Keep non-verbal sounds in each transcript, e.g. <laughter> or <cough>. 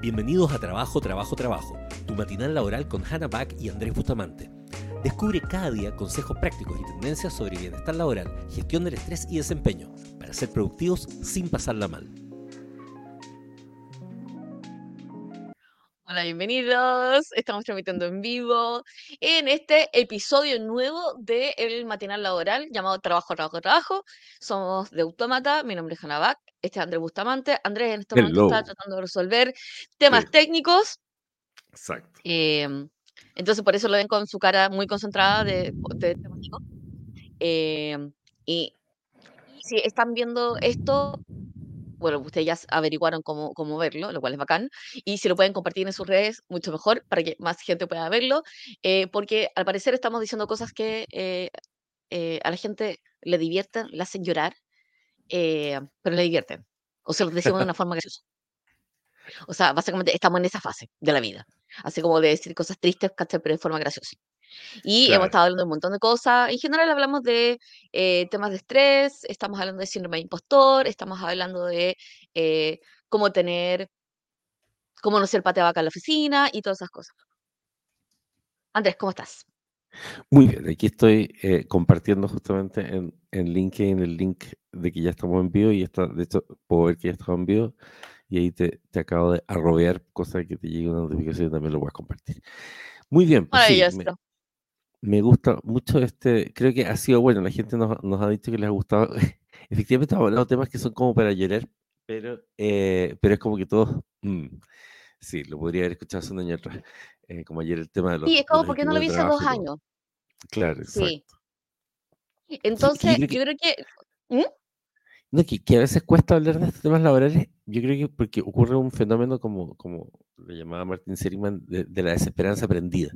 Bienvenidos a Trabajo, Trabajo, Trabajo, tu matinal laboral con Hannah Back y Andrés Bustamante. Descubre cada día consejos prácticos y tendencias sobre bienestar laboral, gestión del estrés y desempeño, para ser productivos sin pasarla mal. Hola, bienvenidos. Estamos transmitiendo en vivo en este episodio nuevo del matinal laboral llamado Trabajo, Trabajo, Trabajo. Somos de Autómata. Mi nombre es Hanabak. Este es Andrés Bustamante. Andrés en este momento está tratando de resolver temas Sí. técnicos. Exacto. em, entonces, por eso lo ven con su cara muy concentrada de, de temático. Em, y si están viendo esto, bueno, ustedes ya averiguaron cómo, cómo verlo, lo cual es bacán. Y si lo pueden compartir en sus redes, mucho mejor, para que más gente pueda verlo. eh, porque al parecer estamos diciendo cosas que eh, eh, a la gente le divierten, le hacen llorar, eh, pero le divierten. O se los decimos de una forma graciosa. O sea, básicamente estamos en esa fase de la vida. Así como de decir cosas tristes, pero de forma graciosa. Y hemos Claro. estado hablando de un montón de cosas. En general hablamos de eh, temas de estrés, estamos hablando de síndrome de impostor, estamos hablando de eh, cómo tener, cómo no ser patea vaca en la oficina y todas esas cosas. Andrés, ¿cómo estás? Muy bien, aquí estoy eh, compartiendo justamente en, en LinkedIn el link de que ya estamos en vivo y está, de hecho puedo ver que ya estamos en vivo y ahí te, te acabo de arrobear, cosa que te llegue una notificación y también lo voy a compartir. Muy bien, pues sí, me, me gusta mucho este, creo que ha sido bueno, la gente nos, nos ha dicho que les ha gustado, <laughs> efectivamente hemos hablado de temas que son como para llorar, pero, eh, pero es como que todos, mm, sí, lo podría haber escuchado hace un año atrás, eh, como ayer el tema de los, Sí, es como porque no lo vi hace dos años. Claro, exacto. Sí. Que yo Entonces, creo que, yo creo que... ¿Mm? No, que, que a veces cuesta hablar de estos temas laborales, yo creo que porque ocurre un fenómeno como, como lo llamaba Martin Seligman, de, de la desesperanza aprendida.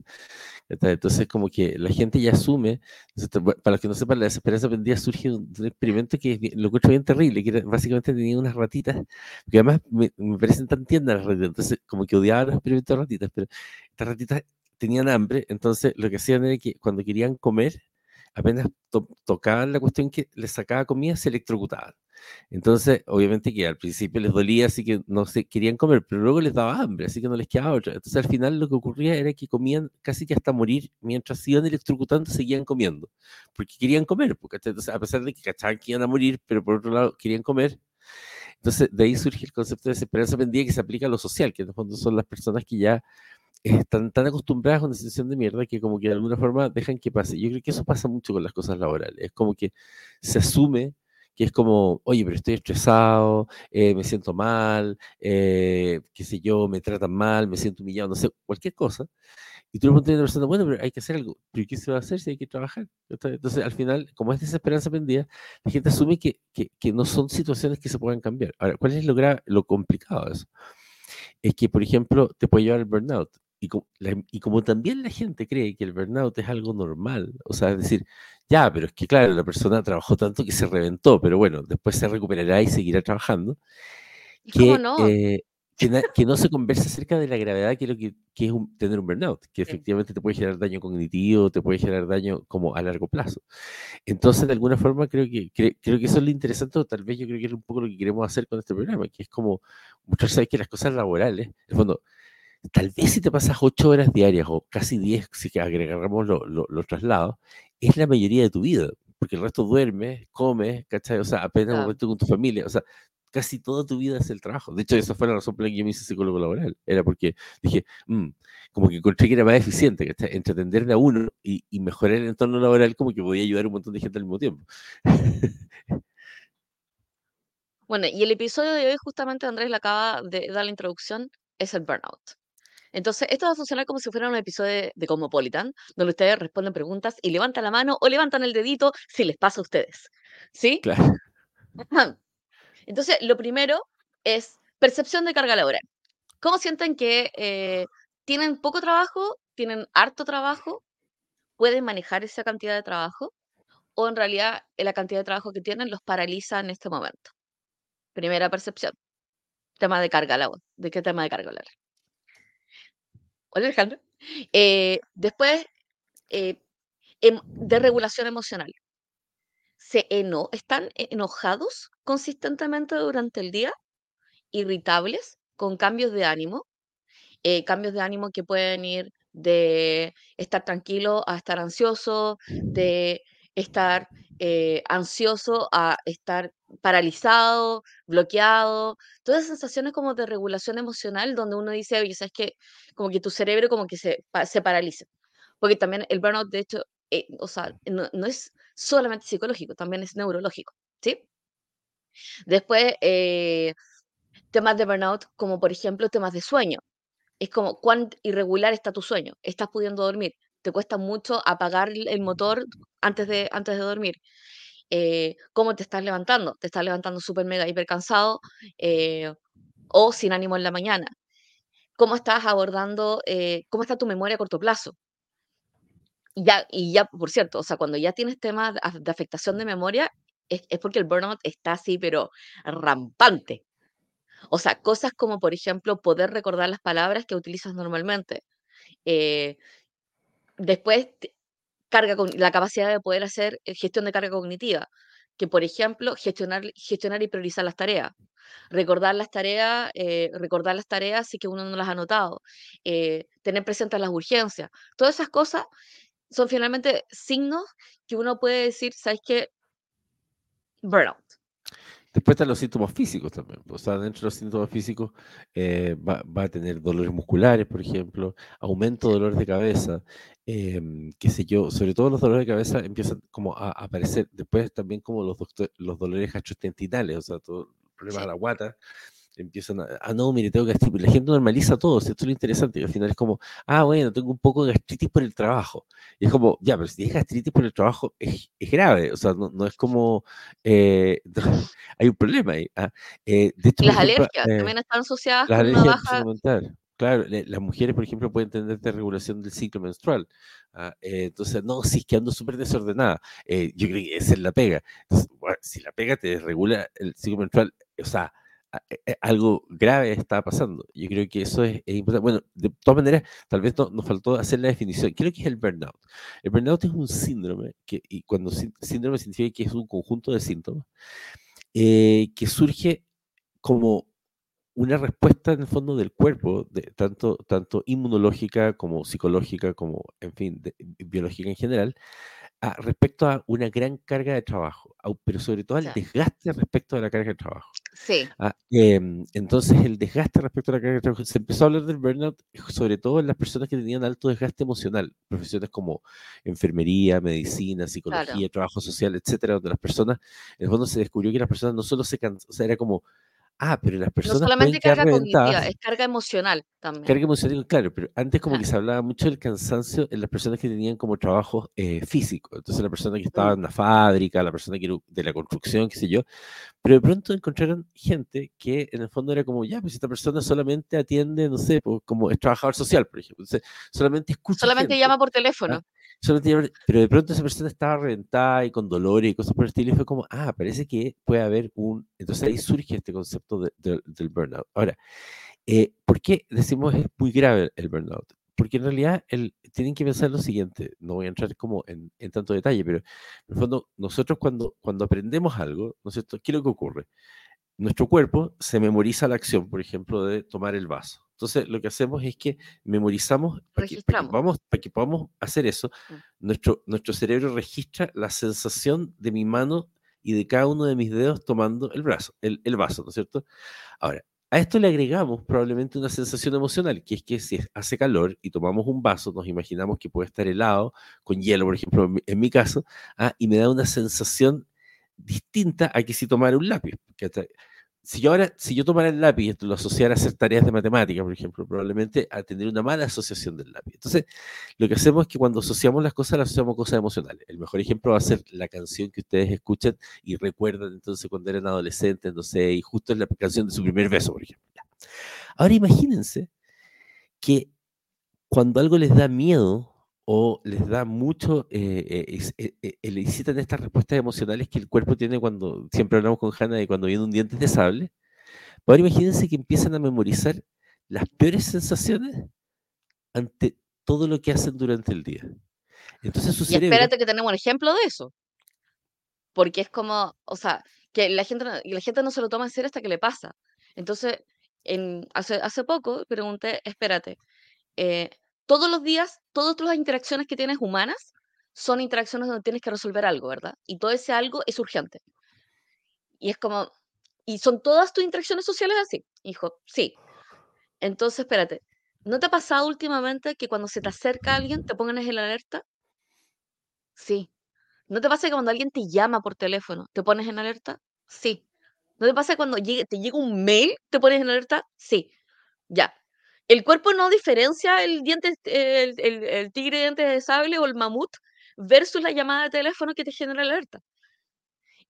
Entonces, como que la gente ya asume, para los que no sepan, la desesperanza aprendida surge de un, de un experimento que lo encuentro bien terrible, que era, básicamente tenía unas ratitas, que además me, me parecen tan tiernas las ratitas, entonces como que odiaba los experimentos de ratitas, pero estas ratitas tenían hambre, entonces lo que hacían era que cuando querían comer, apenas to- tocaban la cuestión que les sacaba comida, se electrocutaban. Entonces, obviamente que al principio les dolía, así que no se querían comer, pero luego les daba hambre, así que no les quedaba otra. Entonces, al final lo que ocurría era que comían casi que hasta morir, mientras iban electrocutando, seguían comiendo, porque querían comer, porque, entonces, a pesar de que cachaban que iban a morir, pero por otro lado querían comer. Entonces, de ahí surge el concepto de desesperanza aprendida que se aplica a lo social, que en el fondo son las personas que ya están tan acostumbradas a una situación de mierda que como que de alguna forma dejan que pase. Yo creo que eso pasa mucho con las cosas laborales. Es como que se asume que es como, oye, pero estoy estresado, eh, me siento mal, eh, qué sé yo, me tratan mal, me siento humillado, no sé, cualquier cosa. Y tú le preguntas a una persona, bueno, pero hay que hacer algo. ¿Pero qué se va a hacer si hay que trabajar? Entonces, al final, como es desesperanza aprendida, la gente asume que, que, que no son situaciones que se puedan cambiar. Ahora, ¿cuál es lo, lo complicado de eso? es que, por ejemplo, te puede llevar al burnout. Y, co- la- y como también la gente cree que el burnout es algo normal, o sea, es decir, ya, pero es que claro, la persona trabajó tanto que se reventó, pero bueno, después se recuperará y seguirá trabajando, ¿Y cómo que, no? eh, que, na- que no se <laughs> conversa acerca de la gravedad que es lo que, que es un- tener un burnout, que Sí. efectivamente te puede generar daño cognitivo, te puede generar daño como a largo plazo. Entonces, de alguna forma, creo que, cre- creo que eso es lo interesante, o tal vez yo creo que es un poco lo que queremos hacer con este programa, que es como mostrar, ¿sabes? que las cosas laborales, en el fondo, tal vez si te pasas ocho horas diarias o casi diez, si que agregamos lo- lo- los traslados, es la mayoría de tu vida, porque el resto duermes, comes, ¿cachai? O sea, apenas un momento con tu familia, o sea, casi toda tu vida es el trabajo. De hecho, esa fue la razón por la que yo me hice psicólogo laboral, era porque dije, "Mm", como que encontré que era más eficiente, ¿cachai? Entre atenderle a uno y, y mejorar el entorno laboral, como que podía ayudar a un montón de gente al mismo tiempo. Bueno, y el episodio de hoy, justamente Andrés le acaba de dar la introducción, es el burnout. Entonces, esto va a funcionar como si fuera un episodio de, de Cosmopolitan, donde ustedes responden preguntas y levantan la mano o levantan el dedito si les pasa a ustedes. ¿Sí? Claro. Entonces, lo primero es percepción de carga laboral. ¿Cómo sienten que eh, tienen poco trabajo, tienen harto trabajo, pueden manejar esa cantidad de trabajo? ¿O en realidad eh, la cantidad de trabajo que tienen los paraliza en este momento? Primera percepción. Tema de carga laboral. ¿De qué tema de carga laboral? Hola Alejandro. Eh, después, eh, em- de regulación emocional. ¿Se eno ¿Están e- enojados consistentemente durante el día? ¿Irritables? con cambios de ánimo, eh, cambios de ánimo que pueden ir de estar tranquilo a estar ansioso, de estar eh, ansioso a estar paralizado, bloqueado, todas esas sensaciones como de regulación emocional donde uno dice, oye, ¿sabes qué? Como que tu cerebro como que se, se paraliza. Porque también el burnout, de hecho, eh, o sea, no, no, es solamente psicológico, también es neurológico, ¿sí? Después, eh, temas de burnout, como por ejemplo temas de sueño. Es como cuán irregular está tu sueño. ¿Estás pudiendo dormir? ¿Te cuesta mucho apagar el motor antes de, antes de dormir? Eh, ¿Cómo te estás levantando? ¿Te estás levantando súper mega hiper cansado eh, o sin ánimo en la mañana? ¿Cómo estás abordando, cómo está tu memoria a corto plazo? Y ya, y ya, por cierto, o sea, cuando ya tienes temas de afectación de memoria, es, es porque el burnout está así, pero rampante. O sea, cosas como, por ejemplo, poder recordar las palabras que utilizas normalmente. Eh, después, carga con la capacidad de poder hacer eh, gestión de carga cognitiva, que por ejemplo, gestionar, gestionar y priorizar las tareas. Recordar las tareas, eh, recordar las tareas si que uno no las ha anotado, tener presentes las urgencias. Todas esas cosas son finalmente signos que uno puede decir, ¿sabes qué? Burnout. Después están los síntomas físicos también. O sea, dentro de los síntomas físicos eh, va, a tener dolores musculares, por ejemplo, aumento de dolores de cabeza, em, qué sé yo, sobre todo los dolores de cabeza empiezan como a, aparecer después también como los, los dolores gastrointestinales, o sea, todo problemas de la guata empiezan a, ah, no, mire, tengo gastritis. La gente normaliza todo, esto es lo interesante. Y al final es como, ah, bueno, tengo un poco de gastritis por el trabajo. Y es como, ya, pero si tienes gastritis por el trabajo, es, es grave. O sea, no, no es como, eh, <laughs> hay un problema ahí. ¿ah? Eh, de hecho, las alergias eh, también están asociadas las con una baja. Claro, las mujeres, por ejemplo, pueden tener regulación del ciclo menstrual. ¿ah? entonces, no, si es que ando súper desordenada. yo creo que esa es la pega. si la pega te desregula el ciclo menstrual, o sea, algo grave está pasando. Yo creo que eso es, importante. Bueno, de todas maneras, tal vez nos faltó hacer la definición. ¿Qué es lo que es el burnout? El burnout es un síndrome, que, y cuando síndrome significa que es un conjunto de síntomas, eh, que surge como una respuesta en el fondo del cuerpo, de, tanto, tanto inmunológica como psicológica, como, en fin, biológica en general, respecto a una gran carga de trabajo, pero sobre todo al desgaste respecto a la carga de trabajo. Sí. Ah, em, entonces, el desgaste respecto a la carga de trabajo, se empezó a hablar del burnout, sobre todo en las personas que tenían alto desgaste emocional, profesiones como enfermería, medicina, psicología, trabajo social, etcétera, donde las personas, en el fondo se descubrió que las personas no solo se cansaban, o sea, era como Ah, pero las personas. No solamente carga cognitiva, es carga emocional también. Carga emocional, claro, pero antes como que se hablaba mucho del cansancio en las personas que tenían como trabajo eh, físico. Entonces la persona que estaba en la fábrica, la persona que era de la construcción, qué sé yo. Pero de pronto encontraron gente que en el fondo era como, ya, pues esta persona solamente atiende, no sé, pues, como es trabajador social, por ejemplo. Entonces solamente escucha. Solamente llama por teléfono pero de pronto esa persona estaba reventada y con dolores y cosas por el estilo, y fue como, ah, parece que puede haber un. Entonces ahí surge este concepto del burnout. Ahora, eh, ¿por qué decimos es muy grave el burnout? Porque en realidad el, tienen que pensar lo siguiente, no voy a entrar como en, en, tanto detalle, pero en el fondo, nosotros cuando, cuando aprendemos algo, ¿no es cierto? ¿Qué es lo que ocurre? Nuestro cuerpo se memoriza la acción, por ejemplo, de tomar el vaso. Entonces, lo que hacemos es que memorizamos, para que, para que, podamos hacer eso, mm. nuestro, nuestro cerebro registra la sensación de mi mano y de cada uno de mis dedos tomando el, brazo, el, el vaso, ¿no es cierto? Ahora, a esto le agregamos probablemente una sensación emocional, que es que si hace calor y tomamos un vaso, nos imaginamos que puede estar helado, con hielo, por ejemplo, en mi, caso, ah, y me da una sensación distinta a que si tomara un lápiz si yo ahora, si yo tomara el lápiz y lo asociara a hacer tareas de matemática, por ejemplo, probablemente a tener una mala asociación del lápiz. Entonces, lo que hacemos es que cuando asociamos las cosas, las asociamos cosas emocionales. El mejor ejemplo va a ser la canción que ustedes escuchan y recuerdan entonces cuando eran adolescentes, no sé, y justo es la canción de su primer beso, por ejemplo. Ahora imagínense que cuando algo les da miedo o les da mucho, eh, eh, eh, elicitan estas respuestas emocionales que el cuerpo tiene cuando, siempre hablamos con Hanna de cuando viene un diente de sable. Ahora imagínense que empiezan a memorizar las peores sensaciones ante todo lo que hacen durante el día. Entonces su y espérate que tenemos un ejemplo de eso. Porque es como, o sea, que la gente, la gente no se lo toma en serio hasta que le pasa. Entonces, en, hace, hace poco pregunté, espérate, eh, todos los días, todas las interacciones que tienes humanas son interacciones donde tienes que resolver algo, ¿verdad? Y todo ese algo es urgente. Y es como, ¿y son todas tus interacciones sociales así? Hijo, sí. Entonces, espérate, ¿no te ha pasado últimamente que cuando se te acerca alguien te pongan en alerta? Sí. ¿No te pasa que cuando alguien te llama por teléfono te pones en alerta? Sí. ¿No te pasa que cuando te llega un mail te pones en alerta? Sí. Ya. El cuerpo no diferencia el diente, el, el tigre de dientes de sable o el mamut versus la llamada de teléfono que te genera alerta.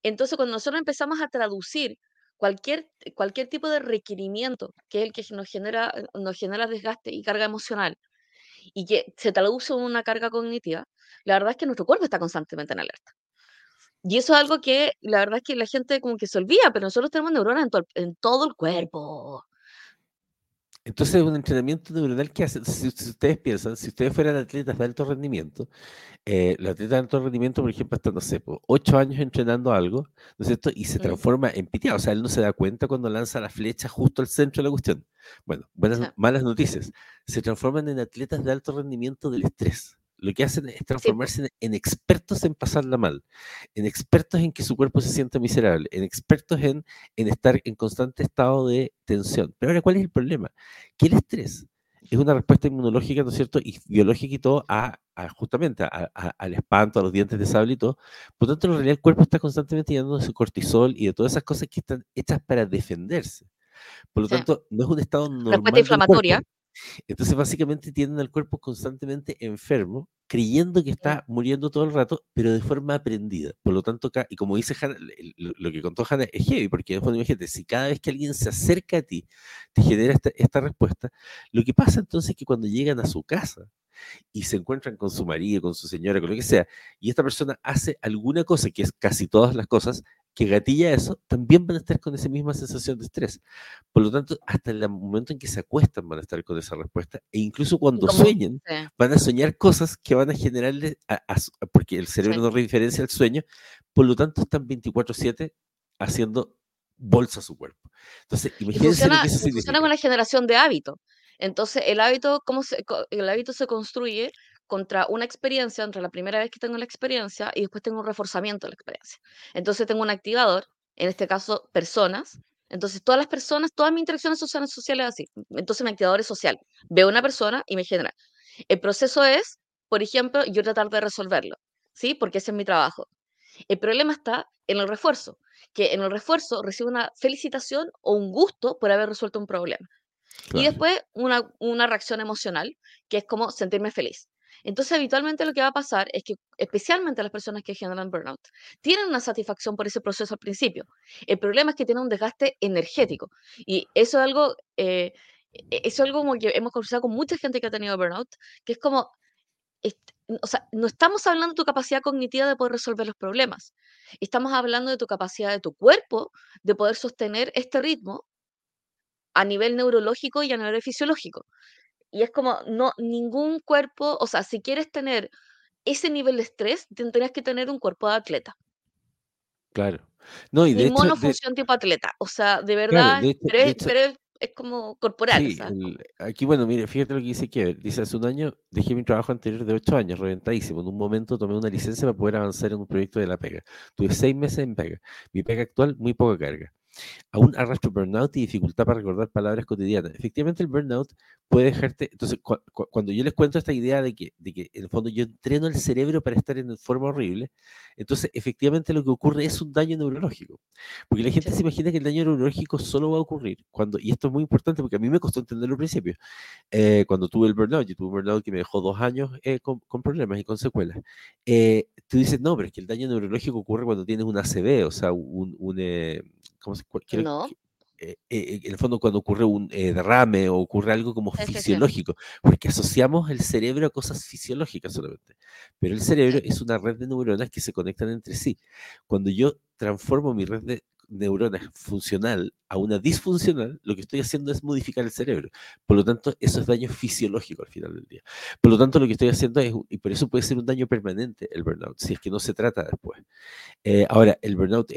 Entonces, cuando nosotros empezamos a traducir cualquier, cualquier tipo de requerimiento, que es el que nos genera, nos genera desgaste y carga emocional, y que se traduce en una carga cognitiva, la verdad es que nuestro cuerpo está constantemente en alerta. Y eso es algo que la verdad es que la gente como que se olvida, pero nosotros tenemos neuronas en, todo el cuerpo. Entonces, un entrenamiento neuronal que hace, si, ustedes piensan, si ustedes fueran atletas de alto rendimiento, eh, los atletas de alto rendimiento, por ejemplo, están, no sé, ocho años entrenando algo, ¿no es cierto? Y se transforma en pitiado, o sea, él no se da cuenta cuando lanza la flecha justo al centro de la cuestión. Bueno, buenas, malas noticias, se transforman en atletas de alto rendimiento del estrés lo que hacen es transformarse en, expertos en pasarla mal, en expertos en que su cuerpo se sienta miserable, en expertos en, en estar en constante estado de tensión. Pero ahora, ¿cuál es el problema? Que el estrés es una respuesta inmunológica, ¿no es cierto? Y biológica y todo a, justamente al espanto, a los dientes de sable y todo. Por lo tanto, en realidad el cuerpo está constantemente llenando de su cortisol y de todas esas cosas que están hechas para defenderse. Por lo tanto, no es un estado normal. Respuesta inflamatoria. Entonces, básicamente tienen al cuerpo constantemente enfermo, creyendo que está muriendo todo el rato, pero de forma aprendida. Por lo tanto, y como dice Hannah, lo que contó Hannah es heavy, porque después imagínate, si cada vez que alguien se acerca a ti, te genera esta, esta respuesta, lo que pasa entonces es que cuando llegan a su casa, y se encuentran con su marido, con su señora, con lo que sea, y esta persona hace alguna cosa, que es casi todas las cosas, que gatilla eso, también van a estar con esa misma sensación de estrés. Por lo tanto, hasta el momento en que se acuestan van a estar con esa respuesta, e incluso cuando sueñen, van a soñar cosas que van a generarle, porque el cerebro no diferencia el sueño, por lo tanto están 24/7 haciendo bolsa a su cuerpo. Entonces, imagínense lo que eso funciona con la generación de hábito. Entonces, el hábito, ¿cómo se, el hábito se construye contra una experiencia, entre la primera vez que tengo la experiencia y después tengo un reforzamiento de la experiencia. Entonces tengo un activador, en este caso personas. Entonces todas las personas, todas mis interacciones sociales, sociales así. Entonces mi activador es social. Veo una persona y me genera. El proceso es, por ejemplo, yo tratar de resolverlo, ¿sí? Porque ese es mi trabajo. El problema está en el refuerzo, que en el refuerzo recibo una felicitación o un gusto por haber resuelto un problema. Y después una, una reacción emocional, que es como sentirme feliz. Entonces, habitualmente lo que va a pasar es que, especialmente las personas que generan burnout, tienen una satisfacción por ese proceso al principio. El problema es que tienen un desgaste energético. Y eso es algo, eh, e, eso es algo como que hemos conversado con mucha gente que ha tenido burnout, que es como, o sea, no estamos hablando de tu capacidad cognitiva de poder resolver los problemas. Estamos hablando de tu capacidad de tu cuerpo de poder sostener este ritmo a nivel neurológico y a nivel fisiológico. Y es como, no, ningún cuerpo, o sea, si quieres tener ese nivel de estrés, tendrías que tener un cuerpo de atleta. Claro. No, y de hecho, monofunción tipo atleta. O sea, de verdad, pero, es, como corporal. Sí, aquí, bueno, mire, fíjate lo que dice que Dice, hace un año dejé mi trabajo anterior de ocho años, reventadísimo. En un momento tomé una licencia para poder avanzar en un proyecto de la pega. Tuve seis meses en pega. Mi pega actual, muy poca carga aún arrastro burnout y dificultad para recordar palabras cotidianas. Efectivamente, el burnout puede dejarte. Entonces, cuando yo les cuento esta idea de que, de que en el fondo yo entreno el cerebro para estar en forma horrible, entonces efectivamente lo que ocurre es un daño neurológico. Porque la gente se imagina que el daño neurológico solo va a ocurrir cuando, y esto es muy importante porque a mí me costó entenderlo al principio, eh, cuando tuve el burnout, yo tuve un burnout que me dejó dos años eh, con, problemas y con secuelas. Eh, tú dices, no, pero es que el daño neurológico ocurre cuando tienes un ACV, o sea, un, un ¿cómo se, no. Eh, eh, en el fondo cuando ocurre un eh, derrame o ocurre algo como fisiológico, porque asociamos el cerebro a cosas fisiológicas solamente, pero el cerebro es una red de neuronas que se conectan entre sí. Cuando yo transformo mi red de, neurona funcional a una disfuncional, lo que estoy haciendo es modificar el cerebro. Por lo tanto, eso es daño fisiológico al final del día. Por lo tanto, lo que estoy haciendo es, y por eso puede ser un daño permanente el burnout, si es que no se trata después. Eh, ahora, el burnout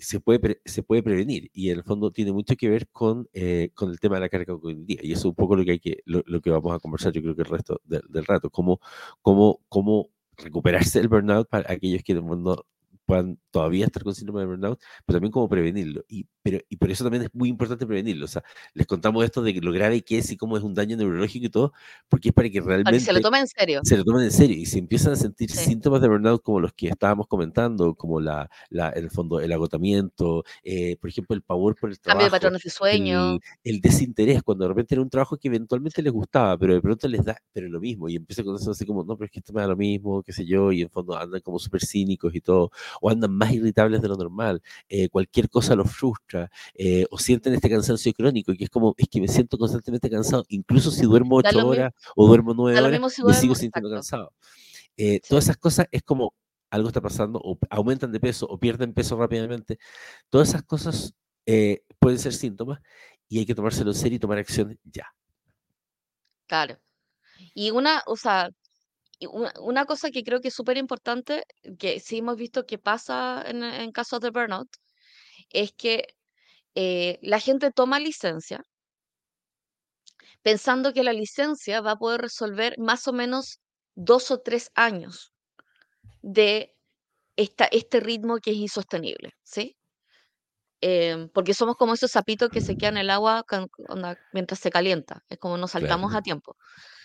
se, puede se puede prevenir y en el fondo tiene mucho que ver con, eh, con el tema de la carga cognitiva. Y eso es un poco lo que, hay que, lo, que vamos a conversar, yo creo que el resto del rato, cómo, cómo, cómo recuperarse del burnout para aquellos que mundo puedan todavía estar con síndrome de burnout, pero también cómo prevenirlo. Y, pero, y por eso también es muy importante prevenirlo. O sea, les contamos esto de lo grave que es y cómo es un daño neurológico y todo, porque es para que realmente... se lo tomen en serio. Se lo tomen en serio. Y si empiezan a sentir síntomas de burnout como los que estábamos comentando, como la, la en el fondo el agotamiento, eh, por ejemplo, el pavor por el trabajo. Cambio de patrones de sueño. El, desinterés, cuando de repente era un trabajo que eventualmente les gustaba, pero de pronto les da, pero lo mismo. Y empieza con eso así como, no, pero es que esto me da lo mismo, qué sé yo, y en fondo andan como súper cínicos y todo, o andan más irritables de lo normal, eh, cualquier cosa los frustra, eh, o sienten este cansancio crónico, que es como, es que me siento constantemente cansado, incluso si duermo ocho horas o duermo nueve horas, me sigo sintiendo cansado. Eh, todas esas cosas es como algo está pasando, o aumentan de peso, o pierden peso rápidamente. Todas esas cosas pueden ser síntomas y hay que tomárselo en serio y tomar acción ya. Claro. Y una, o sea, una, cosa que creo que es súper importante, que sí hemos visto que pasa en, casos de burnout, es que eh, la gente toma licencia pensando que la licencia va a poder resolver más o menos dos o tres años de esta, este ritmo que es insostenible, ¿sí? Em, porque somos como esos sapitos que se quedan en el agua mientras se calienta, es como nos saltamos a tiempo.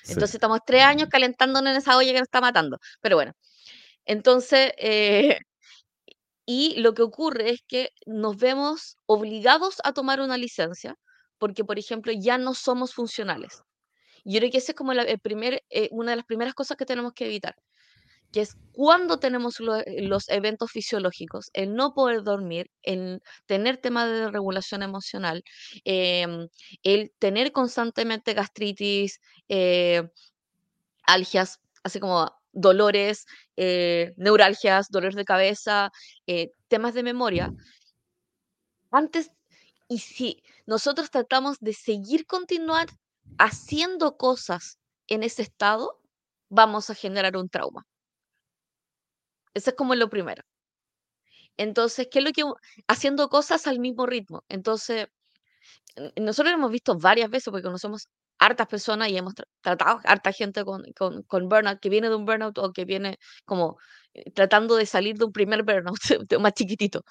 Entonces estamos tres años calentándonos en esa olla que nos está matando. Pero bueno, entonces, eh, y lo que ocurre es que nos vemos obligados a tomar una licencia porque, por ejemplo, ya no somos funcionales. Yo creo que esa es como el primer, eh, una de las primeras cosas que tenemos que evitar que es cuando tenemos eh, los eventos fisiológicos, el no poder dormir, el tener temas de regulación emocional, em, el tener constantemente gastritis, eh, algias, así como dolores, eh, neuralgias, dolores de cabeza, temas de memoria. Antes, y si nosotros tratamos de seguir continuar haciendo cosas en ese estado, vamos a generar un trauma. Eso es como lo primero. Entonces, ¿qué es lo que haciendo cosas al mismo ritmo? Entonces, nosotros hemos visto varias veces porque conocemos hartas personas y hemos tratado harta gente con, con, burnout, que viene de un burnout o que viene como eh, tratando de salir de un primer burnout <laughs> más chiquitito.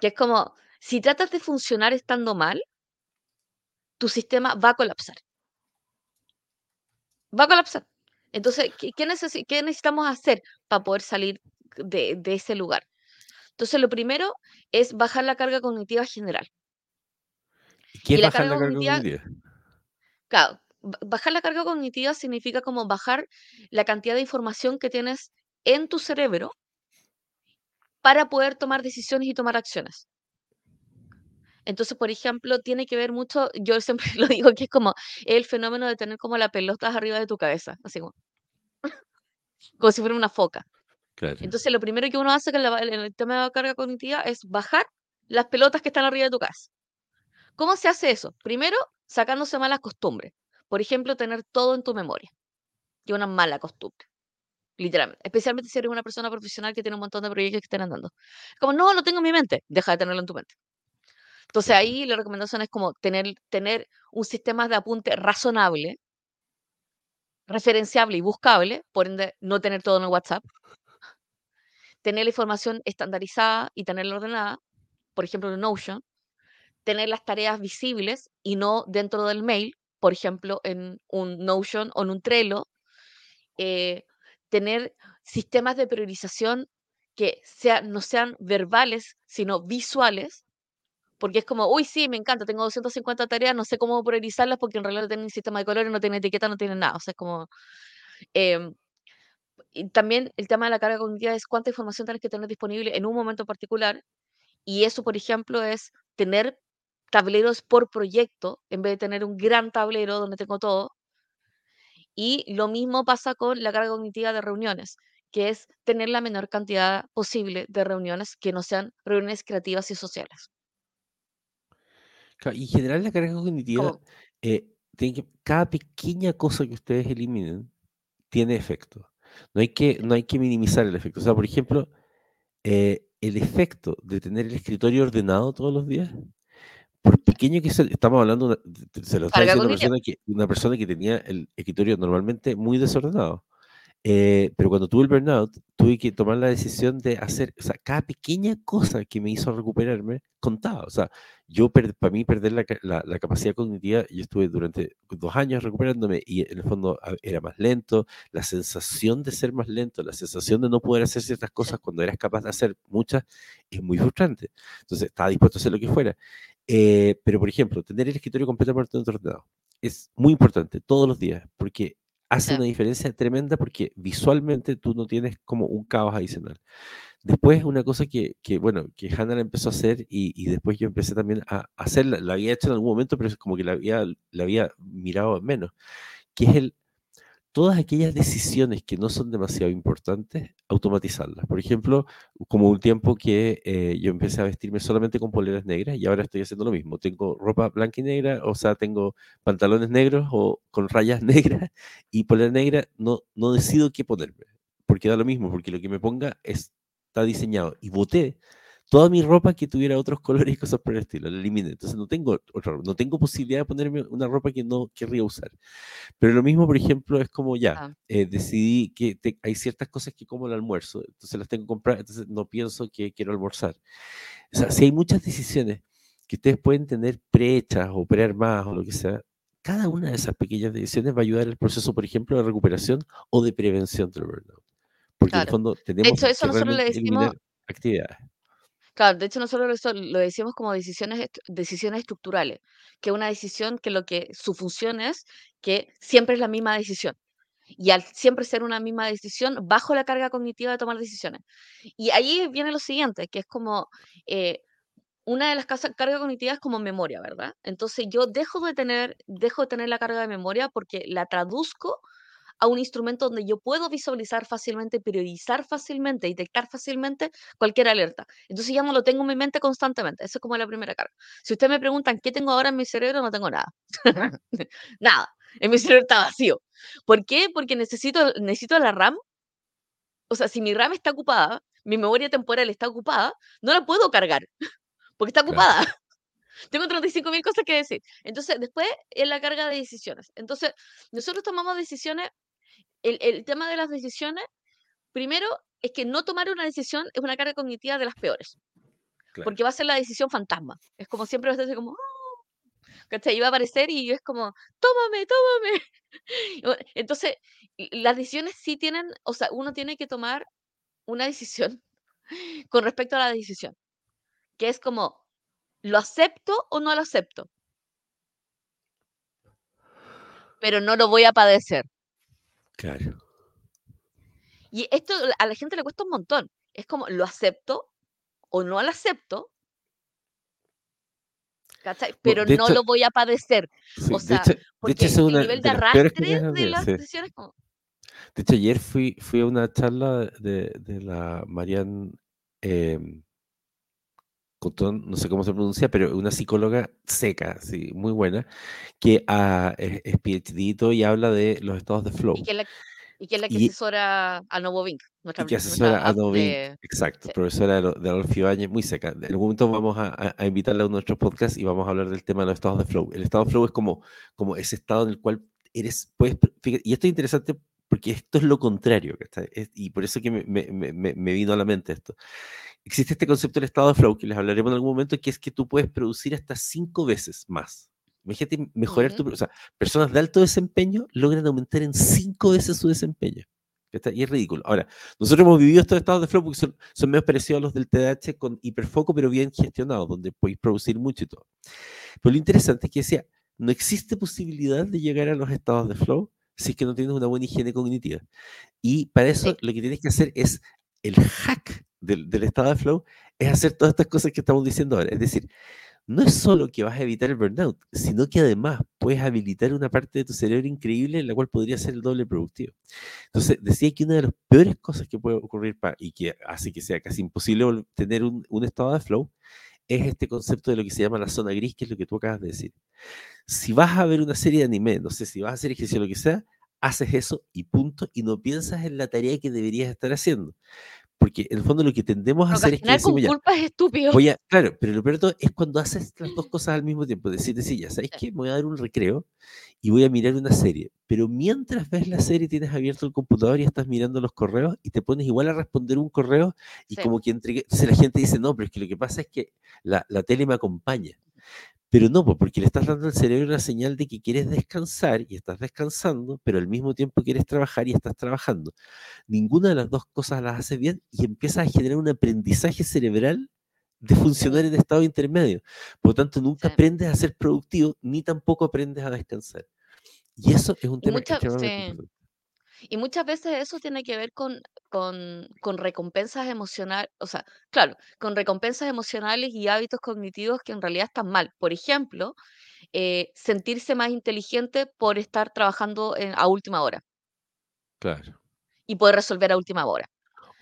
Que es como, si tratas de funcionar estando mal, tu sistema va a colapsar. Va a colapsar. Entonces, ¿qué, qué, necesitamos hacer para poder salir de, ese lugar? Entonces, lo primero es bajar la carga cognitiva general. ¿Qué es bajar la carga cognitiva? Claro, bajar la carga cognitiva significa como bajar la cantidad de información que tienes en tu cerebro para poder tomar decisiones y tomar acciones. Entonces, por ejemplo, tiene que ver mucho, yo siempre <laughs> lo digo que es como el fenómeno de tener como la pelota arriba de tu cabeza, así como, como si fuera una foca. Entonces, lo primero que uno hace con el tema de la carga cognitiva es bajar las pelotas que están arriba de tu cabeza. ¿Cómo se hace eso? Primero, sacándose malas costumbres. Por ejemplo, tener todo en tu memoria, que es una mala costumbre. Literalmente. Especialmente si eres una persona profesional que tiene un montón de proyectos que están andando. Como, no, lo tengo en mi mente. Deja de tenerlo en tu mente. Entonces ahí la recomendación es como tener, tener un sistema de apunte razonable, referenciable y buscable, por ende no tener todo en el WhatsApp, tener la información estandarizada y tenerla ordenada, por ejemplo en Notion, tener las tareas visibles y no dentro del mail, por ejemplo en un Notion o en un Trello, eh, tener sistemas de priorización que no sean verbales, sino visuales, porque es como, uy, sí, me encanta, tengo 250 tareas, no sé cómo priorizarlas porque en realidad no tienen sistema de colores, no tienen etiqueta, no tienen nada. O sea, es como... Em, y también el tema de la carga cognitiva es cuánta información tienes que tener disponible en un momento particular. Y eso, por ejemplo, es tener tableros por proyecto en vez de tener un gran tablero donde tengo todo. Y lo mismo pasa con la carga cognitiva de reuniones, que es tener la menor cantidad posible de reuniones que no sean reuniones creativas y sociales. Y en general la carga cognitiva, eh, tiene que, cada pequeña cosa que ustedes eliminen tiene efecto. No hay que, no hay que minimizar el efecto. O sea, por ejemplo, eh, el efecto de tener el escritorio ordenado todos los días, por pequeño que sea, estamos hablando, se lo está diciendo una persona, que, una persona que tenía el escritorio normalmente muy desordenado. Eh, pero cuando tuve el burnout, tuve que tomar la decisión de hacer, o sea, cada pequeña cosa que me hizo recuperarme contaba. O sea, yo, para mí, perder la, la, capacidad cognitiva, yo estuve durante dos años recuperándome y en el fondo era más lento, la sensación de ser más lento, la sensación de no poder hacer ciertas cosas cuando eras capaz de hacer muchas, es muy frustrante. Entonces, estaba dispuesto a hacer lo que fuera. Eh, pero, por ejemplo, tener el escritorio completamente ordenado es muy importante todos los días, porque hace una diferencia tremenda porque visualmente tú no tienes como un caos adicional. Después una cosa que, que bueno, que Hannah la empezó a hacer y, y, después yo empecé también a hacerla, la había hecho en algún momento, pero es como que la había, la había mirado menos, que es el todas aquellas decisiones que no son demasiado importantes, automatizarlas. Por ejemplo, como un tiempo que eh, yo empecé a vestirme solamente con poleras negras y ahora estoy haciendo lo mismo. Tengo ropa blanca y negra, o sea, tengo pantalones negros o con rayas <laughs> negras y polera negra, no, no decido qué ponerme, porque da lo mismo, porque lo que me ponga está diseñado. Y voté toda mi ropa que tuviera otros colores y cosas por el estilo, la eliminé. Entonces no tengo otra, no tengo posibilidad de ponerme una ropa que no querría usar. Pero lo mismo, por ejemplo, es como ya, ah. eh, decidí que hay ciertas cosas que como el almuerzo, entonces las tengo que comprar, entonces no pienso que quiero almorzar. O sea, si hay muchas decisiones que ustedes pueden tener prehechas o prearmadas o lo que sea, cada una de esas pequeñas decisiones va a ayudar el proceso, por ejemplo, de recuperación o de prevención del burnout. Porque en el fondo tenemos de hecho, eso nosotros le decimos actividades. Claro, de hecho nosotros lo decimos como decisiones, decisiones estructurales, que una decisión que lo que su función es que siempre es la misma decisión. Y al siempre ser una misma decisión, bajo la carga cognitiva de tomar decisiones. Y ahí viene lo siguiente, que es como eh, una de las cargas cognitivas como memoria, ¿verdad? Entonces yo dejo de tener, dejo de tener la carga de memoria porque la traduzco a un instrumento donde yo puedo visualizar fácilmente, priorizar fácilmente, detectar fácilmente cualquier alerta. Entonces ya no lo tengo en mi mente constantemente. Eso es como la primera carga. Si ustedes me preguntan qué tengo ahora en mi cerebro, no tengo nada. <laughs> <laughs> nada. En mi cerebro está vacío. ¿Por qué? Porque necesito, necesito la RAM. O sea, si mi RAM está ocupada, mi memoria temporal está ocupada, no la puedo cargar. Porque está ocupada. <laughs> Tengo 35.000 cosas que decir. Entonces, después es la carga de decisiones. Entonces, nosotros tomamos decisiones el, tema de las decisiones, primero, es que no tomar una decisión es una carga cognitiva de las peores. Porque va a ser la decisión fantasma. Es como siempre va a ser como, oh", ¿cachai? va a aparecer y es como, tómame, tómame. <laughs> Entonces, las decisiones sí tienen, o sea, uno tiene que tomar una decisión <laughs> con respecto a la decisión. Que es como, ¿lo acepto o no lo acepto? Pero no lo voy a padecer. Claro. Y esto a la gente le cuesta un montón. Es como, ¿lo acepto o no lo acepto? Pero no lo voy a padecer. o sea, porque el nivel de, arrastre de las decisiones como... De hecho, ayer fui, fui a una charla de, la Marianne eh, no sé cómo se pronuncia, pero una psicóloga seca, sí, muy buena, que ah, es, PhD y habla de los estados de flow. Y que, la, es la que asesora a Novo Vink. Nuestra, y que asesora a Novo exacto, profesora de, de Adolfo Ibáñez, muy seca. En algún momento vamos a, a, invitarla a uno de nuestros podcasts y vamos a hablar del tema de los estados de flow. El estado de flow es como, como ese estado en el cual eres, puedes, y esto es interesante porque esto es lo contrario, y por eso que me, me, me, me vino a la mente esto existe este concepto del estado de flow que les hablaremos en algún momento, que es que tú puedes producir hasta cinco veces más. Imagínate mejorar tu... O sea, personas de alto desempeño logran aumentar en cinco veces su desempeño. Y es ridículo. Ahora, nosotros hemos vivido estos estados de flow porque son, son medio parecidos a los del TDAH con hiperfoco, pero bien gestionados, donde podéis producir mucho y todo. Pero lo interesante es que decía, no existe posibilidad de llegar a los estados de flow si es que no tienes una buena higiene cognitiva. Y para eso lo que tienes que hacer es el hack del, estado de flow es hacer todas estas cosas que estamos diciendo ahora. Es decir, no es solo que vas a evitar el burnout, sino que además puedes habilitar una parte de tu cerebro increíble en la cual podría ser el doble productivo. Entonces, decía que una de las peores cosas que puede ocurrir y que hace que sea casi imposible tener un, un estado de flow es este concepto de lo que se llama la zona gris, que es lo que tú acabas de decir. Si vas a ver una serie de anime, no sé, si vas a hacer ejercicio lo que sea, haces eso y punto, y no piensas en la tarea que deberías estar haciendo. Porque en el fondo lo que tendemos a hacer es que con culpa es estúpido. Voy a, claro, pero lo peor de todo es cuando haces las dos <laughs> cosas al mismo tiempo. Decir, decir, ya, ¿sabes qué? Me voy a dar un recreo y voy a mirar una serie. Pero mientras ves la serie, tienes abierto el computador y estás mirando los correos y te pones igual a responder un correo y como que entregué. Entonces la gente dice, no, pero es que lo que pasa es que la, la tele me acompaña. Pero no, porque le estás dando al cerebro una señal de que quieres descansar y estás descansando, pero al mismo tiempo quieres trabajar y estás trabajando. Ninguna de las dos cosas las haces bien y empiezas a generar un aprendizaje cerebral de funcionar en estado intermedio. Por lo tanto, nunca aprendes a ser productivo ni tampoco aprendes a descansar. Y eso es un tema que y muchas veces eso tiene que ver con, con, con recompensas emocionales, o sea, claro, con recompensas emocionales y hábitos cognitivos que en realidad están mal. Por ejemplo, eh, sentirse más inteligente por estar trabajando a última hora Claro. y poder resolver a última hora.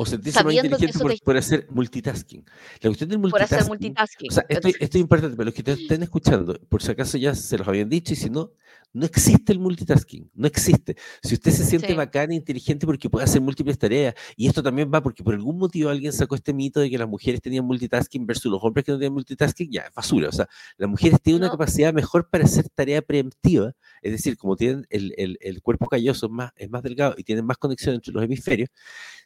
O sentirse más inteligente por, hacer multitasking. La cuestión del multitasking. Por hacer multitasking. O sea, esto, esto, es importante, pero los que te estén escuchando, por si acaso ya se los habían dicho, y si no, no existe el multitasking, no existe. Si usted se siente bacán e inteligente porque puede hacer múltiples tareas, y esto también va porque por algún motivo alguien sacó este mito de que las mujeres tenían multitasking versus los hombres que no tenían multitasking, ya, es basura. O sea, las mujeres tienen una capacidad mejor para hacer tarea preemptiva, es decir, como tienen el, el, el cuerpo calloso más, es más delgado y tienen más conexión entre los hemisferios,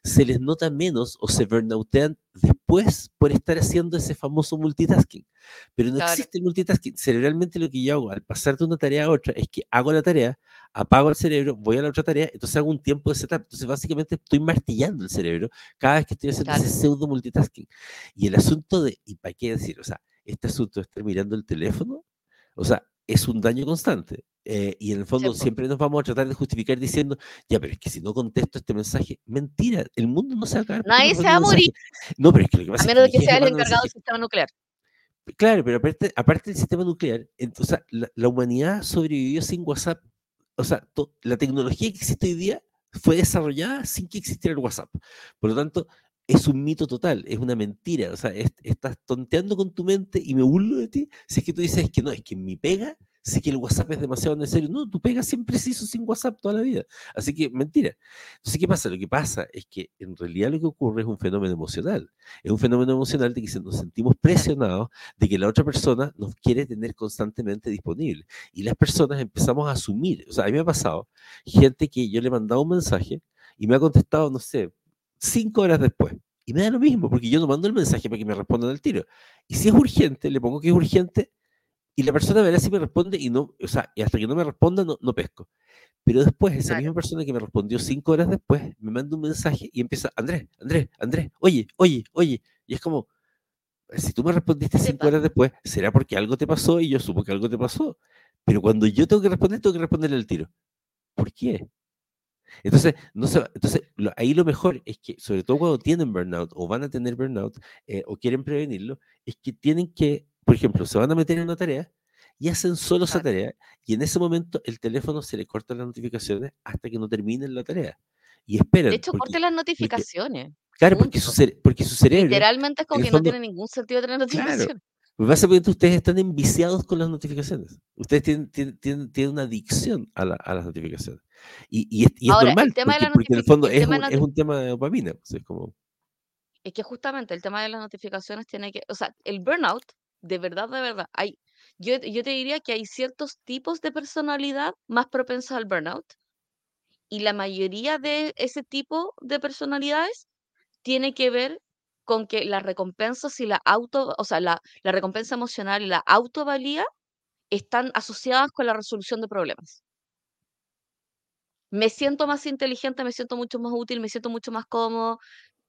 se les nota menos o se burnoutean después por estar haciendo ese famoso multitasking. Pero no existe el multitasking. Cerebralmente lo que yo hago al pasar de una tarea a otra es que hago la tarea, apago el cerebro, voy a la otra tarea, entonces hago un tiempo de setup. Entonces básicamente estoy martillando el cerebro cada vez que estoy haciendo ese pseudo multitasking. Y el asunto de, ¿y para qué decir? O sea, este asunto de estar mirando el teléfono, o sea, es un daño constante. Eh, y en el fondo siempre nos vamos a tratar de justificar diciendo, ya, pero es que si no contesto este mensaje, mentira, el mundo no se va a acabar. Nadie se va a morir. No, pero es que lo que pasa A menos de que, sea el encargado del sistema nuclear. Claro, pero aparte, aparte del sistema nuclear, entonces la, la, humanidad sobrevivió sin WhatsApp. O sea, la tecnología que existe hoy día fue desarrollada sin que existiera el WhatsApp. Por lo tanto, es un mito total, es una mentira. O sea, estás tonteando con tu mente y me burlo de ti si es que tú dices que no, es que mi pega sí que el WhatsApp es demasiado necesario. No, tu pega siempre se hizo sin WhatsApp toda la vida. Así que mentira. Entonces, ¿qué pasa? Lo que pasa es que en realidad lo que ocurre es un fenómeno emocional. Es un fenómeno emocional de que nos sentimos presionados de que la otra persona nos quiere tener constantemente disponible. Y las personas empezamos a asumir. O sea, a mí me ha pasado gente que yo le he mandado un mensaje y me ha contestado, no sé, cinco horas después. Y me da lo mismo, porque yo no mando el mensaje para que me respondan al tiro. Y si es urgente, le pongo que es urgente y la persona verá si me responde y no, o sea, y hasta que no me responda no, no pesco. Pero después, esa misma persona que me respondió cinco horas después, me manda un mensaje y empieza, Andrés, Andrés, Andrés, oye, oye, oye. Y es como, si tú me respondiste cinco horas después, será porque algo te pasó y yo supo que algo te pasó. Pero cuando yo tengo que responder, tengo que responderle al tiro. ¿Por qué? Entonces, no se, entonces ahí lo mejor es que, sobre todo cuando tienen burnout o van a tener burnout eh, o quieren prevenirlo, es que tienen que por ejemplo, se van a meter en una tarea y hacen solo esa tarea y en ese momento el teléfono se le corta las notificaciones hasta que no terminen la tarea. Y esperan. De hecho, corte las notificaciones. claro, porque su, porque su, cerebro... Literalmente es como que no tiene ningún sentido tener notificaciones. Claro. Básicamente ustedes están enviciados con las notificaciones. Ustedes tienen, tienen, tienen, una adicción a, la, a, las notificaciones. Y, y, es, y es normal, porque, en el fondo es, un, es un tema de dopamina. Pues, es, como... es que justamente el tema de las notificaciones tiene que, o sea, el burnout de verdad, de verdad, hay, yo, yo te diría que hay ciertos tipos de personalidad más propensos al burnout y la mayoría de ese tipo de personalidades tiene que ver con que las recompensas y la auto, o sea, la, la recompensa emocional y la autovalía están asociadas con la resolución de problemas. Me siento más inteligente, me siento mucho más útil, me siento mucho más cómodo,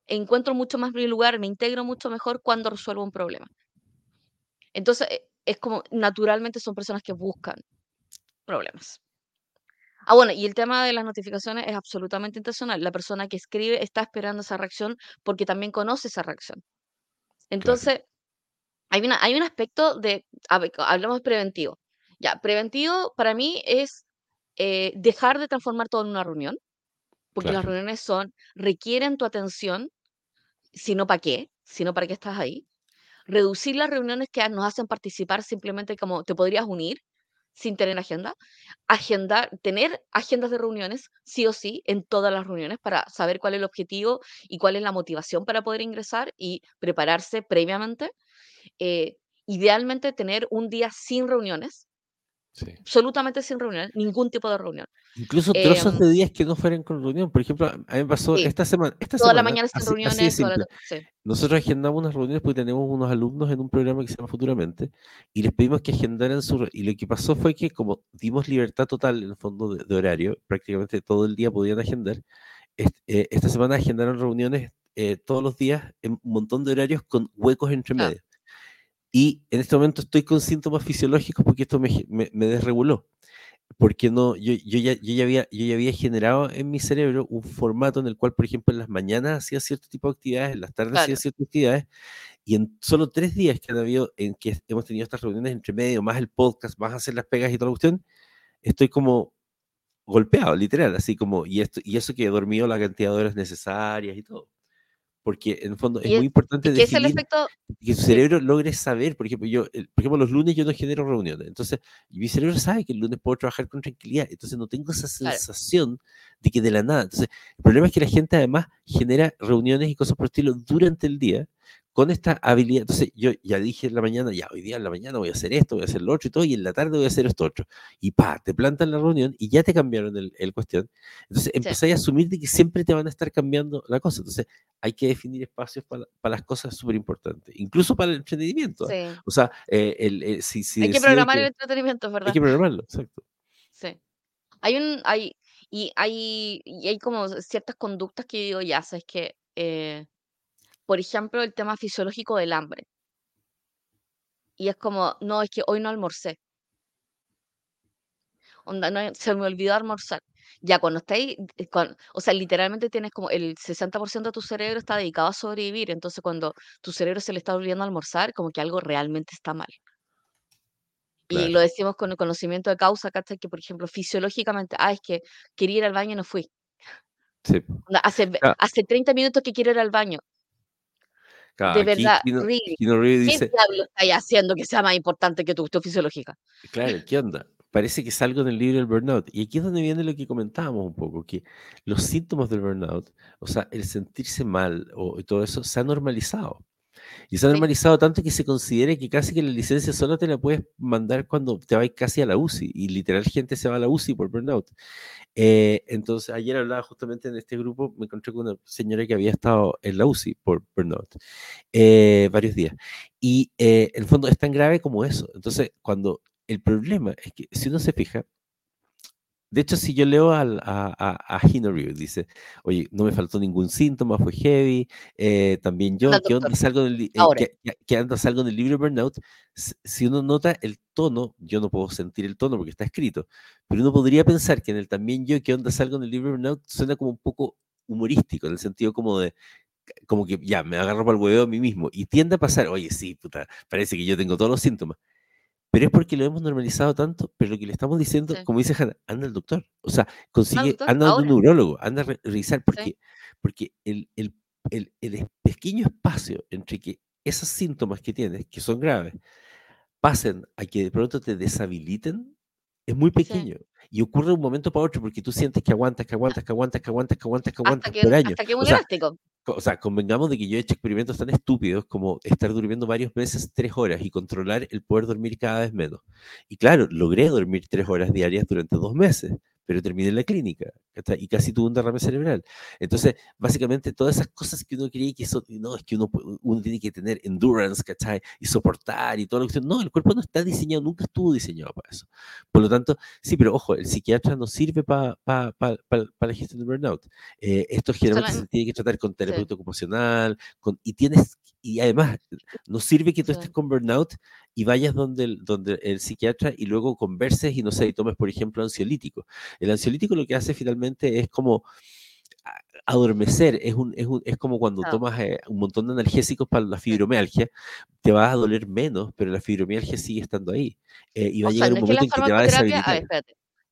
encuentro mucho más mi lugar, me integro mucho mejor cuando resuelvo un problema. Entonces, eh, es como, naturalmente son personas que buscan problemas. Ah, bueno, y el tema de las notificaciones es absolutamente intencional. La persona que escribe está esperando esa reacción porque también conoce esa reacción. Entonces, hay, una, hay un aspecto de, hablamos preventivo. Ya, preventivo para mí es eh, dejar de transformar todo en una reunión, porque las reuniones son, requieren tu atención, si no para qué, si no para qué estás ahí. Reducir las reuniones que nos hacen participar simplemente como te podrías unir sin tener agenda. Agendar, tener agendas de reuniones, sí o sí, en todas las reuniones para saber cuál es el objetivo y cuál es la motivación para poder ingresar y prepararse previamente. Eh, idealmente tener un día sin reuniones, absolutamente sin reuniones, ningún tipo de reunión. Incluso trozos em de días que no fueran con reunión. Por ejemplo, a mí me pasó esta semana. Esta toda la mañana sin reuniones. Nosotros agendamos unas reuniones porque tenemos unos alumnos en un programa que se llama Futuramente y les pedimos que agendaran su. Y lo que pasó fue que, como dimos libertad total en el fondo de, horario, prácticamente todo el día podían agendar. Eh, esta semana agendaron reuniones eh, todos los días en un montón de horarios con huecos entre medio. Y en este momento estoy con síntomas fisiológicos porque esto me, me, desreguló. Porque no, yo, yo, ya, yo, ya había, yo ya había generado en mi cerebro un formato en el cual, por ejemplo, en las mañanas hacía cierto tipo de actividades, en las tardes hacía ciertas actividades, y en solo tres días que han habido, en que hemos tenido estas reuniones entre medio, más el podcast, más hacer las pegas y toda la cuestión, estoy como golpeado, literal, así como, y, esto, y eso que he dormido la cantidad de horas necesarias y todo porque en el fondo es, muy importante que, el efecto... que su cerebro logre saber, por ejemplo, yo, por ejemplo, los lunes yo no genero reuniones, entonces mi cerebro sabe que el lunes puedo trabajar con tranquilidad, entonces no tengo esa sensación de que de la nada, entonces el problema es que la gente además genera reuniones y cosas por el estilo durante el día, con esta habilidad, entonces yo ya dije en la mañana, ya hoy día en la mañana voy a hacer esto, voy a hacer lo otro y todo, y en la tarde voy a hacer esto otro. Y pa, te plantan la reunión y ya te cambiaron el, el cuestión. Entonces empezáis a asumir de que siempre te van a estar cambiando la cosa. Entonces hay que definir espacios para, para las cosas súper importantes, incluso para el entretenimiento. ¿ah? O sea, eh, el, eh, si, si hay que programar el entretenimiento, ¿verdad? Hay que programarlo, exacto. Sí. Hay un, hay, y hay, y hay como ciertas conductas que digo, ya sabes que eh, por ejemplo, el tema fisiológico del hambre. Y es como, no, es que hoy no almorcé. Onda, no, se me olvidó almorzar. Ya cuando estáis, eh, o sea, literalmente tienes como el 60% de tu cerebro está dedicado a sobrevivir, entonces cuando tu cerebro se le está olvidando almorzar, como que algo realmente está mal. Y lo decimos con el conocimiento de causa, ¿cachai? Que, por ejemplo, fisiológicamente, ah, es que quería ir al baño y no fui. Sí. hace, hace 30 minutos que quiero ir al baño de verdad, ¿qué dice, diablo estáis haciendo que sea más importante que tu cuestión fisiológica? Claro, ¿qué onda? Parece que salgo en el libro del burnout. Y aquí es donde viene lo que comentábamos un poco, que los síntomas del burnout, o sea, el sentirse mal o todo eso, se ha normalizado. Y se ha normalizado tanto que se considere que casi que la licencia solo te la puedes mandar cuando te vas casi a la UCI. Y literal gente se va a la UCI por burnout. Eh, entonces, ayer hablaba justamente en este grupo, me encontré con una señora que había estado en la UCI por burnout eh, varios días. Y eh, en el fondo es tan grave como eso. Entonces, cuando el problema es que si uno se fija, de hecho, si yo leo al, a, a, a dice, oye, no me faltó ningún síntoma, fue heavy, eh, también yo, que onda salgo en el, eh, que, anda salgo en el libro Burnout, si uno nota el tono, yo no puedo sentir el tono porque está escrito, pero uno podría pensar que en el también yo, que onda salgo en el libro Burnout, suena como un poco humorístico, en el sentido como de, como que ya, me agarro para el huevo a mí mismo, y tiende a pasar, oye, sí, puta, parece que yo tengo todos los síntomas, pero es porque lo hemos normalizado tanto, pero lo que le estamos diciendo, como dice Hanna, anda al doctor. O sea, consigue, anda a un neurólogo, anda a revisar, porque, porque el, el, el, el, pequeño espacio entre que esos síntomas que tienes, que son graves, pasen a que de pronto te deshabiliten, es muy pequeño. Y ocurre un momento para otro porque tú sientes que aguantas, que aguantas, que aguantas, que aguantas, que aguantas, que aguantas por años. Hasta que muy elástico o sea, convengamos de que yo he hecho experimentos tan estúpidos como estar durmiendo varios meses tres horas y controlar el poder dormir cada vez menos. Y claro, logré dormir tres horas diarias durante dos meses, pero terminé en la clínica y casi tuve un derrame cerebral. Entonces, básicamente, todas esas cosas que uno cree que eso, no, es que uno, uno tiene que tener endurance, ¿cachai? Y soportar y todo lo que No, el cuerpo no está diseñado, nunca estuvo diseñado para eso. Por lo tanto, sí, pero ojo, el psiquiatra no sirve para pa, pa, la gestión del burnout. Eh, esto generalmente se tiene que tratar con terapeuta ocupacional, con, y tienes y además, no sirve que tú estés con burnout y vayas donde el, donde el psiquiatra y luego converses y no sé, y tomes, por ejemplo, ansiolítico. El ansiolítico lo que hace finalmente es como adormecer, es, un, es, un, es como cuando tomas eh, un montón de analgésicos para la fibromialgia, te va a doler menos, pero la fibromialgia sigue estando ahí. Eh, y va a llegar un momento en que te va a deshabilitar.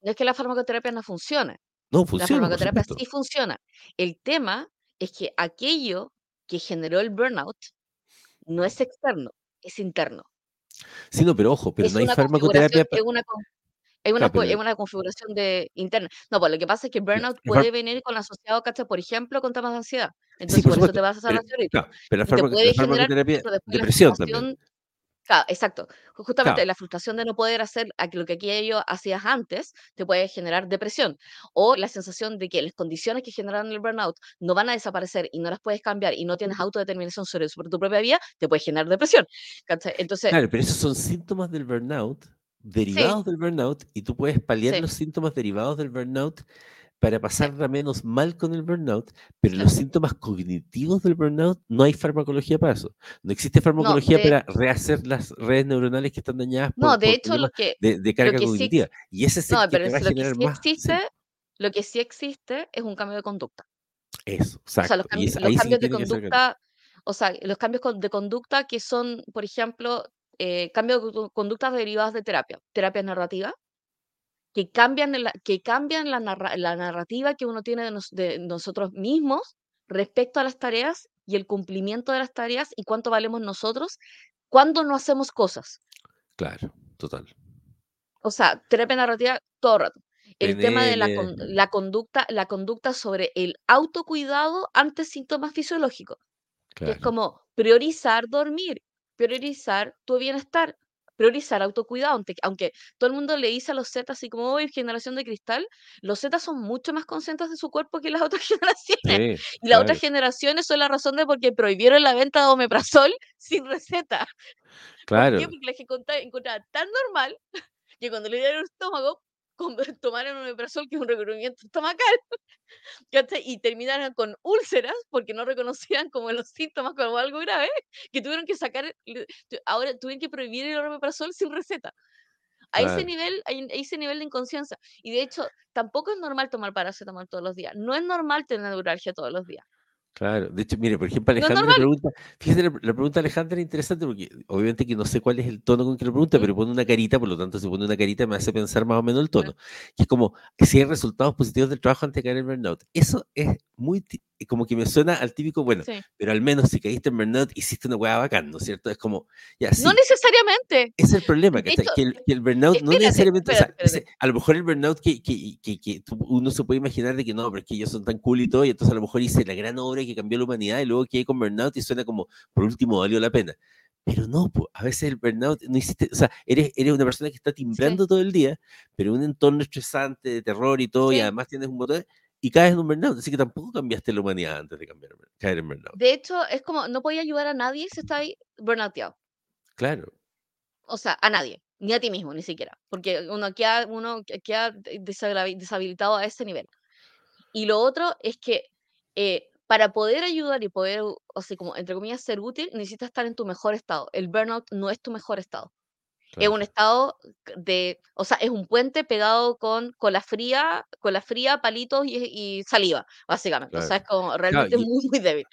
no es que la farmacoterapia no funcione. No, funciona. La farmacoterapia sí funciona. El tema es que aquello que generó el burnout no es externo, es interno. Sí, no, pero ojo, pero no hay farmacoterapia. Es una, es una, una configuración de interna. No, pues lo que pasa es que burnout puede venir con asociado, ¿cachai? Por ejemplo, con temas de ansiedad. Entonces, por, eso te vas a hacer la pero la, farmacoterapia, depresión también. Claro, exacto. Justamente la frustración de no poder hacer lo que aquello hacías antes te puede generar depresión. O la sensación de que las condiciones que generan el burnout no van a desaparecer y no las puedes cambiar y no tienes autodeterminación sobre, tu propia vida, te puede generar depresión. Entonces, claro, pero esos son síntomas del burnout derivados del burnout y tú puedes paliar los síntomas derivados del burnout para pasarla menos mal con el burnout, pero los síntomas cognitivos del burnout no hay farmacología para eso. No existe farmacología para rehacer las redes neuronales que están dañadas por, no, de hecho, lo que, de, carga cognitiva. y ese es el que va a generar más. Existe, Lo que sí existe es un cambio de conducta. Eso, exacto. O sea, los, cambios, de conducta, o sea, los cambios de conducta que son, por ejemplo, eh, cambios de conductas derivadas de terapia, terapia narrativa, que cambian, la, que cambian la, narrativa que uno tiene de, nosotros mismos respecto a las tareas y el cumplimiento de las tareas y cuánto valemos nosotros cuando no hacemos cosas. Claro, total. O sea, terapia narrativa todo el rato. El tema de la, la, conducta, la conducta sobre el autocuidado ante síntomas fisiológicos. Que es como priorizar dormir, priorizar tu bienestar, priorizar autocuidado, aunque, todo el mundo le dice a los Z, así como hoy, generación de cristal, los Z son mucho más conscientes de su cuerpo que las otras <laughs> generaciones. y las otras generaciones son la razón de por qué prohibieron la venta de omeprazol <laughs> sin receta. Claro. Porque la gente encontraba tan normal que cuando le dieron el estómago, <laughs> tomaron un omeprazol que es un recubrimiento estomacal <laughs> y terminaron con úlceras porque no reconocían como los síntomas como algo grave que tuvieron que sacar ahora tuvieron que prohibir el omeprazol sin receta. A ese nivel a ese nivel de inconsciencia. Y de hecho tampoco es normal tomar paracetamol todos los días. No es normal tener neuralgia todos los días Claro, de hecho, mire, por ejemplo, Alejandra le pregunta, fíjese, la, pregunta de Alejandra es interesante porque obviamente que no sé cuál es el tono con que lo pregunta, pero pone una carita, por lo tanto, si pone una carita me hace pensar más o menos el tono. Que es como si hay resultados positivos del trabajo antes de caer en burnout. Eso es muy, como que me suena al típico, bueno, pero al menos si caíste en burnout hiciste una hueá bacán, ¿no es cierto? Es como, ya, No necesariamente. Es el problema, que, el, burnout no necesariamente, o sea, a lo mejor el burnout que, que, que, uno se puede imaginar de que no, pero es que ellos son tan cool y todo, y entonces a lo mejor hice la gran obra que cambió la humanidad y luego quedé con burnout y suena como, por último, valió la pena. Pero no, a veces el burnout no hiciste, o sea, eres, eres una persona que está timbrando todo el día, pero un entorno estresante, de terror y todo, y además tienes un motor, y caes en un burnout. Así que tampoco cambiaste la humanidad antes de cambiar, caer en burnout. De hecho, es como, no podía ayudar a nadie si está ahí burnouteado. Claro. O sea, a nadie, ni a ti mismo, ni siquiera, porque uno queda, uno queda deshabilitado a ese nivel. Y lo otro es que eh, para poder ayudar y poder, o sea, como entre comillas, ser útil, necesitas estar en tu mejor estado. El burnout no es tu mejor estado. Es un estado de, o sea, es un puente pegado con cola fría, cola fría, palitos y, saliva, básicamente. O sea, es como realmente muy, muy débil.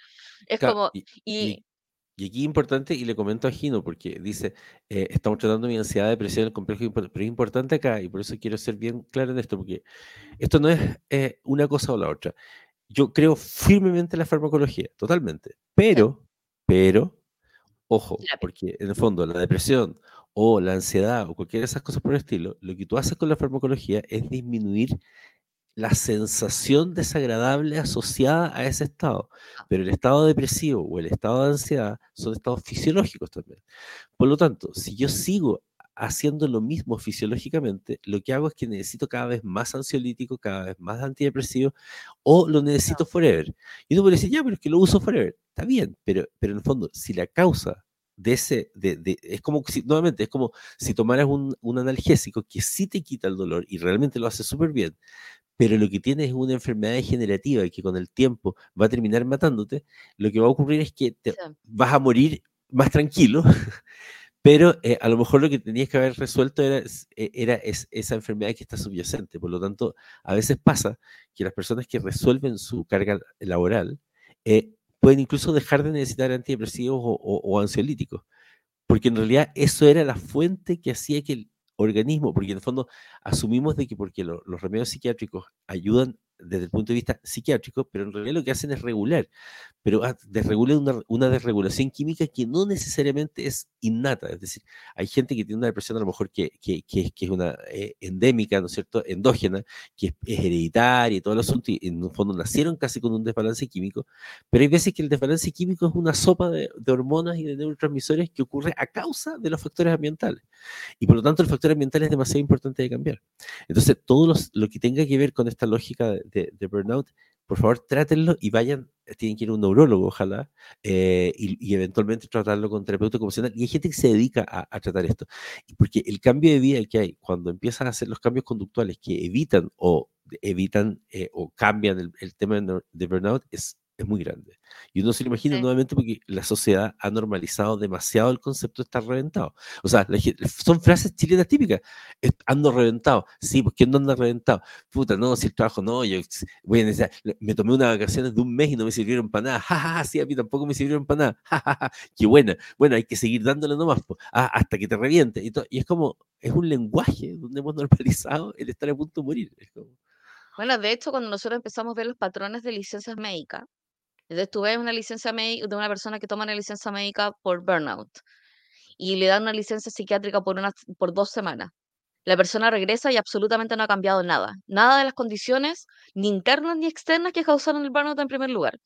Es como, y, y, aquí es importante, y le comento a Gino, porque dice, eh, estamos tratando mi ansiedad, depresión, el complejo, pero es importante acá, y por eso quiero ser bien claro en esto, porque esto no es eh, una cosa o la otra yo creo firmemente en la farmacología, totalmente. Pero, pero, ojo, porque en el fondo la depresión o la ansiedad o cualquiera de esas cosas por el estilo, lo que tú haces con la farmacología es disminuir la sensación desagradable asociada a ese estado. Ah. Pero el estado depresivo o el estado de ansiedad son estados fisiológicos también. Por lo tanto, si yo sigo haciendo lo mismo fisiológicamente, lo que hago es que necesito cada vez más ansiolítico, cada vez más antidepresivo, o lo necesito forever. Y uno puede decir, ya, pero es que lo uso forever. Está bien, pero, pero en el fondo, si la causa de ese, de, es como si, nuevamente, es como si tomaras un, un, analgésico que sí te quita el dolor y realmente lo hace súper bien, pero lo que tienes es una enfermedad degenerativa y que con el tiempo va a terminar matándote, lo que va a ocurrir es que te, vas a morir más tranquilo <laughs> pero eh, a lo mejor lo que tenías que haber resuelto era, e, esa enfermedad que está subyacente. Por lo tanto, a veces pasa que las personas que resuelven su carga laboral eh, pueden incluso dejar de necesitar antidepresivos o, ansiolíticos, porque en realidad eso era la fuente que hacía que el organismo, porque en el fondo asumimos de que porque los remedios psiquiátricos ayudan desde el punto de vista psiquiátrico, pero en realidad lo que hacen es regular, pero ah, desregula una, una desregulación química que no necesariamente es innata, es decir, hay gente que tiene una depresión a lo mejor que, que, que, es una eh, endémica, ¿no es cierto?, endógena, que es, hereditaria y todo el asunto, y en un fondo nacieron casi con un desbalance químico, pero hay veces que el desbalance químico es una sopa de, de hormonas y de neurotransmisores que ocurre a causa de los factores ambientales, y por lo tanto el factor ambiental es demasiado importante de cambiar. Entonces, todo lo que tenga que ver con esta lógica de, de, burnout, por favor trátenlo y vayan, eh, tienen que ir a un neurólogo, ojalá, eh, y, eventualmente tratarlo con terapeuta ocupacional. Y hay gente que se dedica a, tratar esto. Porque el cambio de vida que hay, cuando empiezan a hacer los cambios conductuales que evitan o evitan eh, o cambian el, el tema de burnout, es es muy grande. Y uno se lo imagina nuevamente porque la sociedad ha normalizado demasiado el concepto de estar reventado. O sea, son frases chilenas típicas. Ando reventado. Sí, pues ¿quién no anda reventado? Puta, no, si el trabajo no, yo voy a necesitar, me tomé unas vacaciones de un mes y no me sirvieron para nada. Ja, ja, sí, a mí tampoco me sirvieron para nada. Ja, ja, ja. Qué buena. Bueno, hay que seguir dándole nomás ah, hasta que te reviente. Y, y, es como, es un lenguaje donde hemos normalizado el estar a punto de morir. Bueno, de hecho, cuando nosotros empezamos a ver los patrones de licencias médicas, entonces tú ves una licencia médica de una persona que toma una licencia médica por burnout y le dan una licencia psiquiátrica por, una, por dos semanas. La persona regresa y absolutamente no ha cambiado nada. Nada de las condiciones, ni internas ni externas, que causaron el burnout en primer lugar.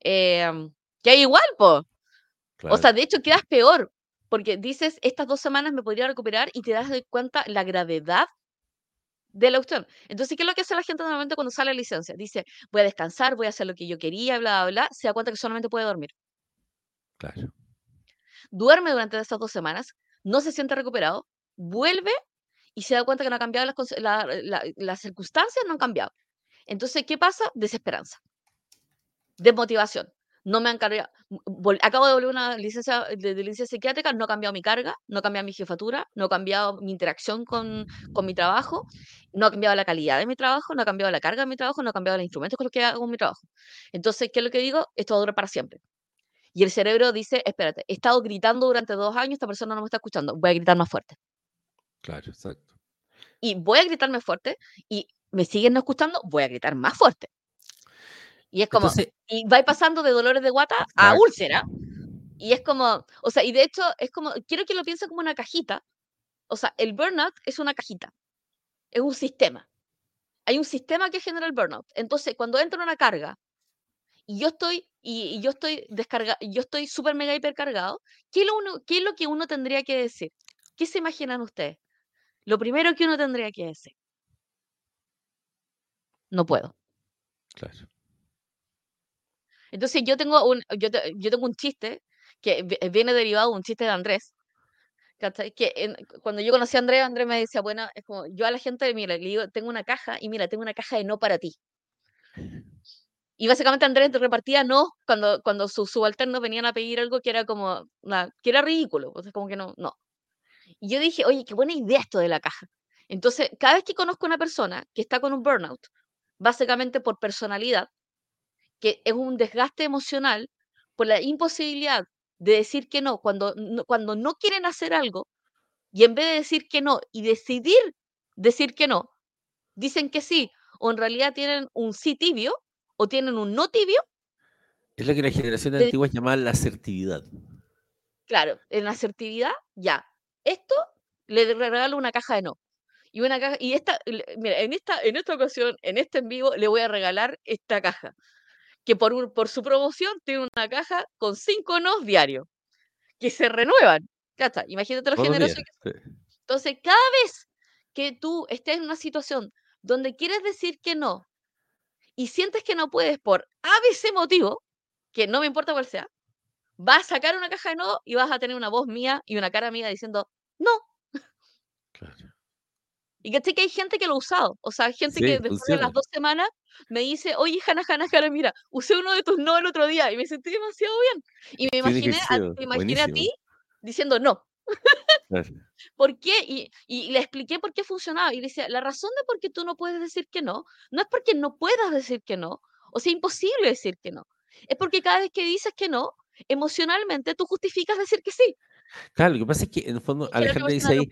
Eh, que hay igual, po. O sea, de hecho quedas peor, porque dices, estas dos semanas me podría recuperar y te das cuenta la gravedad de la opción. Entonces, ¿qué es lo que hace la gente normalmente cuando sale la licencia? Dice, voy a descansar, voy a hacer lo que yo quería, bla, bla, bla. Se da cuenta que solamente puede dormir. Claro. Duerme durante esas dos semanas, no se siente recuperado, vuelve y se da cuenta que no ha cambiado las, las circunstancias, no han cambiado. Entonces, ¿qué pasa? Desesperanza, desmotivación no me han cargado, acabo de volver una licencia de, licencia psiquiátrica, no he cambiado mi carga, no he cambiado mi jefatura, no he cambiado mi interacción con, con, mi trabajo, no ha cambiado la calidad de mi trabajo, no ha cambiado la carga de mi trabajo, no ha cambiado los instrumentos con los que hago mi trabajo. Entonces, ¿qué es lo que digo? Esto va a durar para siempre. Y el cerebro dice, espérate, he estado gritando durante dos años, esta persona no me está escuchando, voy a gritar más fuerte. Claro, exacto. Y voy a gritarme fuerte y me siguen no escuchando, voy a gritar más fuerte. Y es como, y va pasando de dolores de guata a úlcera. Y es como, o sea, y de hecho es como, quiero que lo piensen como una cajita. O sea, el burnout es una cajita, es un sistema. Hay un sistema que genera el burnout. Entonces, cuando entra una carga y yo estoy y, yo estoy descarga, yo estoy súper mega hipercargado, ¿qué es, lo uno, ¿qué es lo que uno tendría que decir? ¿Qué se imaginan ustedes? Lo primero que uno tendría que decir. No puedo. Claro. Entonces yo tengo un, yo, yo tengo un chiste que viene derivado de un chiste de Andrés. Que cuando yo conocí a Andrés, Andrés me decía, bueno, es como, yo a la gente, mira, le digo, tengo una caja y mira, tengo una caja de no para ti. Y básicamente Andrés repartía no cuando, cuando sus subalternos venían a pedir algo que era como, una, que era ridículo, o sea, como que no, no. Y yo dije, oye, qué buena idea esto de la caja. Entonces, cada vez que conozco a una persona que está con un burnout, básicamente por personalidad, que es un desgaste emocional por la imposibilidad de decir que no cuando, no, cuando no quieren hacer algo y en vez de decir que no y decidir decir que no, dicen que sí o en realidad tienen un sí tibio o tienen un no tibio. Es lo que la generación de antiguas llamaba la asertividad. Claro, en la asertividad, ya. Esto le regalo una caja de no. Y una caja, y esta, mira, en esta, en esta ocasión, en este en vivo, le voy a regalar esta caja que por, por su promoción tiene una caja con cinco nos diarios que se renuevan. está, Imagínate lo generoso que Entonces, cada vez que tú estés en una situación donde quieres decir que no y sientes que no puedes por ABC motivo, que no me importa cuál sea, vas a sacar una caja de no y vas a tener una voz mía y una cara mía diciendo no. Claro. Y que hay gente que lo ha usado. O sea, gente que después de las dos semanas me dice, oye, Hanna, Hanna, Hanna, mira, usé uno de tus no el otro día y me sentí demasiado bien. Y me imaginé, a, imaginé a ti diciendo no. <laughs> ¿Por qué? Y, y, le expliqué por qué funcionaba. Y le decía, la razón de por qué tú no puedes decir que no, no es porque no puedas decir que no, o sea, imposible decir que no. Es porque cada vez que dices que no, emocionalmente tú justificas decir que sí. Claro, lo que pasa es que en el fondo Alejandra dice ahí,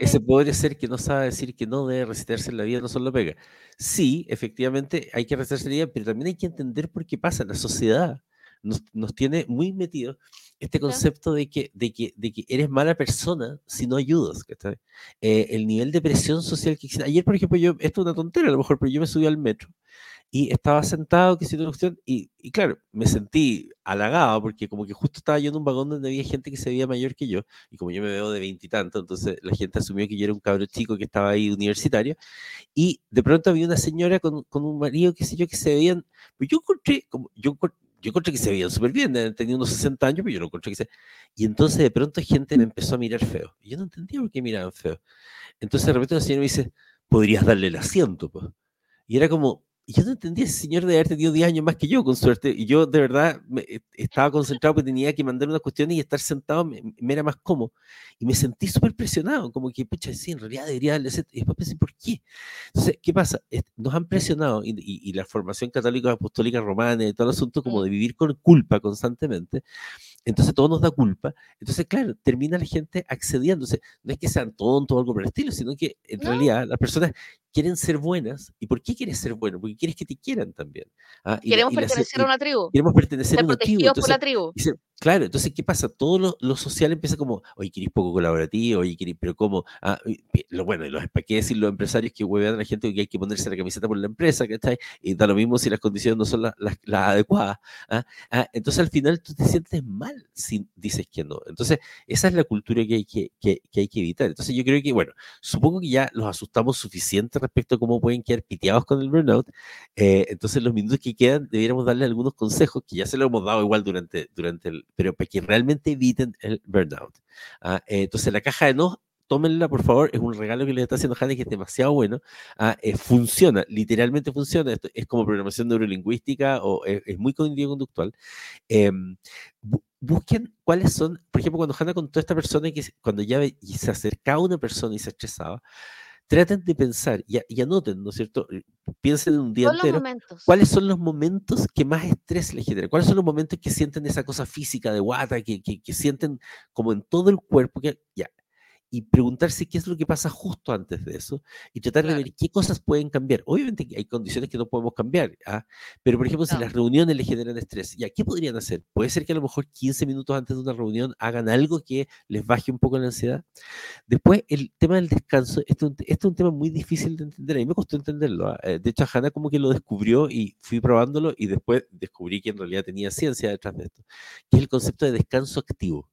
ese, podría ser que no sabe decir que no debe recitarse en la vida, no solo pega. Sí, efectivamente hay que recitarse en la vida, pero también hay que entender por qué pasa. La sociedad nos, nos tiene muy metidos este concepto de que, de, que, de que eres mala persona si no ayudas. Eh, el nivel de presión social que existe. Ayer, por ejemplo, yo, esto es una tontera a lo mejor, pero yo me subí al metro y estaba sentado, que una cuestión, y, y, claro, me sentí halagado porque como que justo estaba yo en un vagón donde había gente que se veía mayor que yo, y como yo me veo de veintitantos, entonces la gente asumió que yo era un cabro chico que estaba ahí universitario, y de pronto había una señora con, con un marido, qué sé yo, que se veían, pues yo encontré, como, yo, yo encontré que se veían súper bien, tenía unos 60 años, pero yo no encontré que se... Y entonces de pronto gente me empezó a mirar feo, y yo no entendía por qué miraban feo. Entonces de repente la señora me dice, podrías darle el asiento, pues. Y era como, y yo no entendía, ese señor de haber tenido 10 años más que yo, con suerte. Y yo de verdad me, eh, estaba concentrado porque tenía que mandar unas cuestiones y estar sentado me, era más cómodo. Y me sentí súper presionado, como que, pucha, sí, en realidad debería darle ese... Y después pensé, ¿por qué? Entonces, ¿qué pasa? Nos han presionado y, y, la formación católica apostólica romana y todo el asunto como de vivir con culpa constantemente. Entonces todo nos da culpa. Entonces, claro, termina la gente accediéndose. No es que sean tontos o algo por el estilo, sino que en realidad las personas quieren ser buenas. ¿Y por qué quieres ser bueno? Porque quieres que te quieran también. ¿ah? queremos pertenecer a una tribu. Queremos pertenecer a una tribu. por la tribu. claro, entonces, ¿qué pasa? Todo lo, social empieza como, oye, querés poco colaborativo, oye, querés, pero ¿cómo? Ah, lo bueno, los, ¿para qué decir los empresarios que huevean a la gente que hay que ponerse la camiseta por la empresa? Que está Y da lo mismo si las condiciones no son las, las, adecuadas. ¿ah? entonces, al final tú te sientes mal si dices que no. Entonces, esa es la cultura que hay que, que, que hay que evitar. Entonces, yo creo que, bueno, supongo que ya los asustamos suficiente respecto a cómo pueden quedar piteados con el burnout. Eh, entonces, los minutos que quedan, debiéramos darle algunos consejos que ya se lo hemos dado igual durante, durante el, pero para que realmente eviten el burnout. ¿ah? Eh, entonces, la caja de no tómenla por favor, es un regalo que le está haciendo Hanny que es demasiado bueno. ¿ah? Eh, funciona, literalmente funciona. Esto es como programación neurolingüística o es, muy cognitivo-conductual. Em, busquen cuáles son, por ejemplo, cuando Hanna contó a esta persona que cuando ya se acercaba a una persona y se estresaba, traten de pensar y, anoten, ¿no es cierto? Eh, piensen en un día entero. ¿Cuáles son los momentos que más estrés les generan? ¿Cuáles son los momentos que sienten esa cosa física de guata, que, que, que sienten como en todo el cuerpo? Que, ya, y preguntarse qué es lo que pasa justo antes de eso y tratar de ver qué cosas pueden cambiar. Obviamente hay condiciones que no podemos cambiar, ¿ah? pero por ejemplo, si las reuniones le generan estrés, ¿ya qué podrían hacer? Puede ser que a lo mejor 15 minutos antes de una reunión hagan algo que les baje un poco la ansiedad. Después, el tema del descanso, esto, es un tema muy difícil de entender, a mí me costó entenderlo. ¿ah? Eh, de hecho, Hanna como que lo descubrió y fui probándolo y después descubrí que en realidad tenía ciencia detrás de esto, que es el concepto de descanso activo.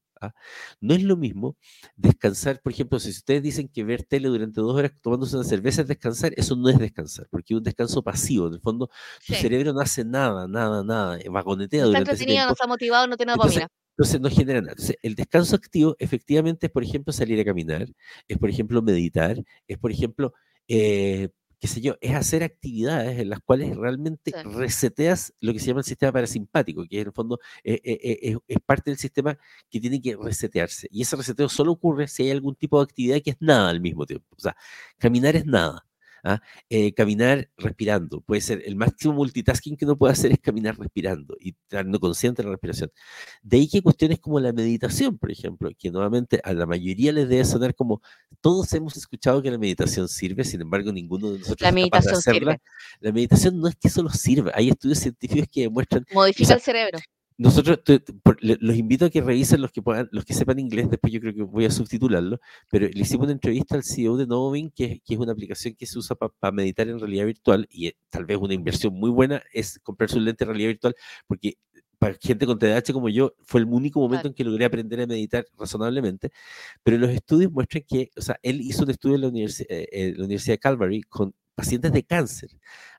No es lo mismo descansar, por ejemplo, si ustedes dicen que ver tele durante dos horas tomándose una cerveza es descansar, eso no es descansar, porque es un descanso pasivo. En el fondo, tu cerebro no hace nada, nada, nada, vagonetea durante ese tiempo. no está motivado, no tiene dopamina. Entonces no genera nada. Entonces, el descanso activo efectivamente es, por ejemplo, salir a caminar, es, por ejemplo, meditar, es, por ejemplo, eh, qué sé yo, es hacer actividades en las cuales realmente reseteas lo que se llama el sistema parasimpático, que en el fondo eh, eh, eh, es parte del sistema que tiene que resetearse. Y ese reseteo solo ocurre si hay algún tipo de actividad que es nada al mismo tiempo. O sea, caminar es nada. ¿Ah? Eh, caminar respirando. Puede ser el máximo multitasking que uno puede hacer es caminar respirando y estando consciente de la respiración. De ahí que cuestiones como la meditación, por ejemplo, que nuevamente a la mayoría les debe sonar como todos hemos escuchado que la meditación sirve, sin embargo ninguno de nosotros la meditación hacerla. La meditación no es que solo sirva, hay estudios científicos que demuestran... Modifica el cerebro. Nosotros los invito a que revisen los que puedan, los que sepan inglés, después yo creo que voy a subtitularlo, pero le hicimos una entrevista al CEO de Novovin, que, que es una aplicación que se usa para meditar en realidad virtual, y tal vez una inversión muy buena es comprar su lente de realidad virtual, porque para gente con TDAH como yo, fue el único momento en que logré aprender a meditar razonablemente, pero los estudios muestran que, o sea, él hizo un estudio en la, universidad, eh, en la Universidad de Calvary con pacientes de cáncer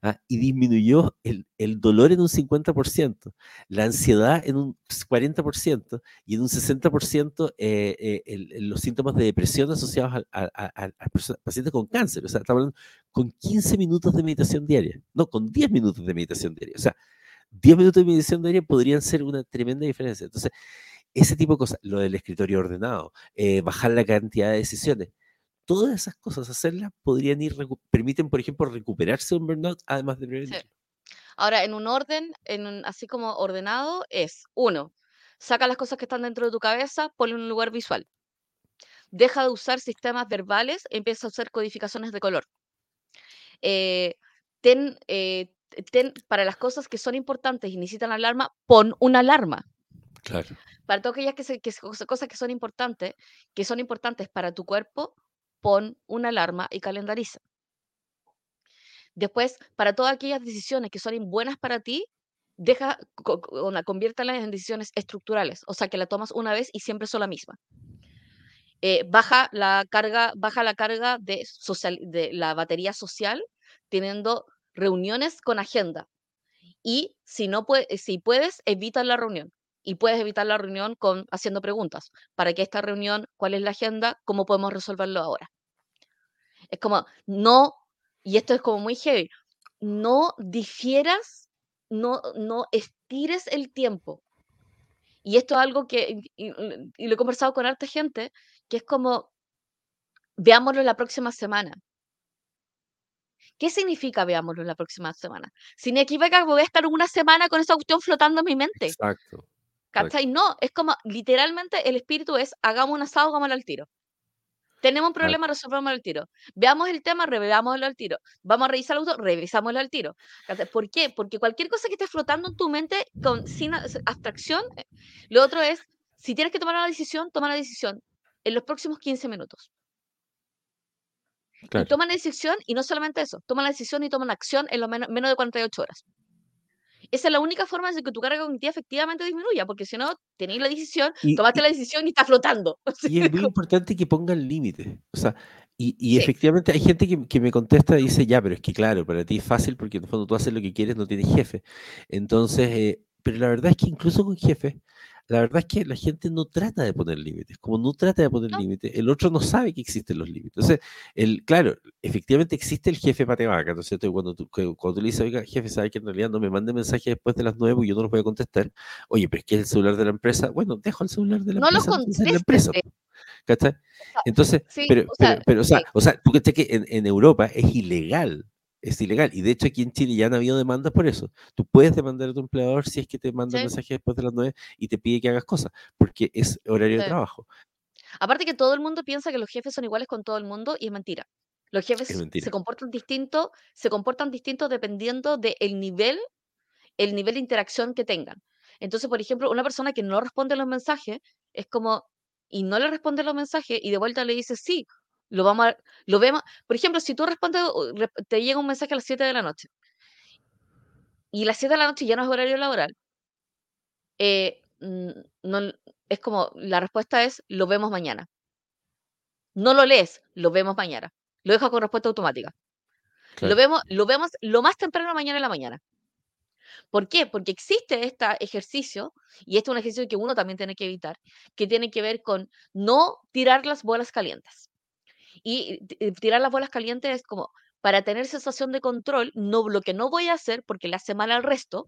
¿ah? y disminuyó el, el, dolor en un 50%, la ansiedad en un 40% y en un 60% eh, eh los síntomas de depresión asociados a, a, pacientes con cáncer. O sea, estamos hablando con 15 minutos de meditación diaria, no, con 10 minutos de meditación diaria. O sea, 10 minutos de meditación diaria podrían ser una tremenda diferencia. Entonces, ese tipo de cosas, lo del escritorio ordenado, eh, bajar la cantidad de decisiones, todas esas cosas, hacerlas, podrían ir, permiten, por ejemplo, recuperarse un burnout, además de prevenir. Ahora, en un orden, en así como ordenado, es uno, saca las cosas que están dentro de tu cabeza, ponle en un lugar visual. Deja de usar sistemas verbales, empieza a usar codificaciones de color. Eh, ten, eh, ten, para las cosas que son importantes y necesitan alarma, pon una alarma. Claro. Para todas aquellas que, que, cosas que son importantes, que son importantes para tu cuerpo, pon una alarma y calendariza. Después, para todas aquellas decisiones que son buenas para ti, deja, conviértalas en decisiones estructurales, o sea, que la tomas una vez y siempre son la misma. Eh, baja la carga, baja la carga de, social, de la batería social teniendo reuniones con agenda. Y si no puede, si puedes, evita la reunión. Y puedes evitar la reunión con haciendo preguntas. ¿Para qué esta reunión? ¿Cuál es la agenda? ¿Cómo podemos resolverlo ahora? Es como, no, y esto es como muy heavy, no difieras, no, no estires el tiempo. Y esto es algo que, y, lo he conversado con harta gente, que es como, veámoslo la próxima semana. ¿Qué significa veámoslo la próxima semana? Significa que voy a estar una semana con esa cuestión flotando en mi mente. Exacto. ¿Cachai? No, es como literalmente el espíritu es hagamos un asado, hagámoslo al tiro. Tenemos un problema, resolvamos al tiro. Veamos el tema, reveámoslo al tiro. Vamos a revisar el auto, revisámoslo al tiro. ¿Por qué? Porque cualquier cosa que esté flotando en tu mente con, sin abstracción, eh, lo otro es, si tienes que tomar una decisión, toma la decisión en los próximos 15 minutos. Y toma la decisión, y no solamente eso, toma la decisión y toma una acción en lo menos, menos de 48 horas. Esa es la única forma de que tu carga cognitiva efectivamente disminuya, porque si no, tenéis la decisión, tomaste la decisión y está flotando. <laughs> Y es muy importante que pongan límites. O sea, y, efectivamente hay gente que, me contesta y dice, ya, pero es que claro, para ti es fácil porque en el fondo tú haces lo que quieres, no tienes jefe. Entonces, eh, pero la verdad es que incluso con jefe, la verdad es que la gente no trata de poner límites. Como no trata de poner límites, el otro no sabe que existen los límites. Entonces, el, claro, efectivamente existe el jefe patevaca, ¿no es cierto? cuando tú, cuando tú le dices, oiga, jefe, ¿sabe que en realidad no me mande mensaje después de las nueve y yo no los voy a contestar? Oye, pero es que es el celular de la empresa. Bueno, dejo el celular de la no empresa. No lo empresa. ¿Cachai? Entonces, pero, pero, o sea, o sea, tú que en, en Europa es ilegal es ilegal. Y de hecho aquí en Chile ya han habido demandas por eso. Tú puedes demandar a tu empleador si es que te manda un mensaje después de las 9 y te pide que hagas cosas, porque es horario de trabajo. Aparte que todo el mundo piensa que los jefes son iguales con todo el mundo y es mentira. Los jefes se comportan distinto, se comportan distintos dependiendo del nivel, el nivel de interacción que tengan. Entonces, por ejemplo, una persona que no responde a los mensajes es como, y no le responde los mensajes y de vuelta le dice, sí, lo vamos a, lo vemos. Por ejemplo, si tú respondes, te llega un mensaje a las 7 de la noche y las 7 de la noche ya no es horario laboral, eh, no, es como, la respuesta es, lo vemos mañana. No lo lees, lo vemos mañana. Lo dejas con respuesta automática. Lo, vemos, lo vemos lo más temprano mañana en la mañana. ¿Por qué? Porque existe este ejercicio, y este es un ejercicio que uno también tiene que evitar, que tiene que ver con no tirar las bolas calientes. Y tirar las bolas calientes es como, para tener sensación de control, no, lo que no voy a hacer, porque le hace mal al resto,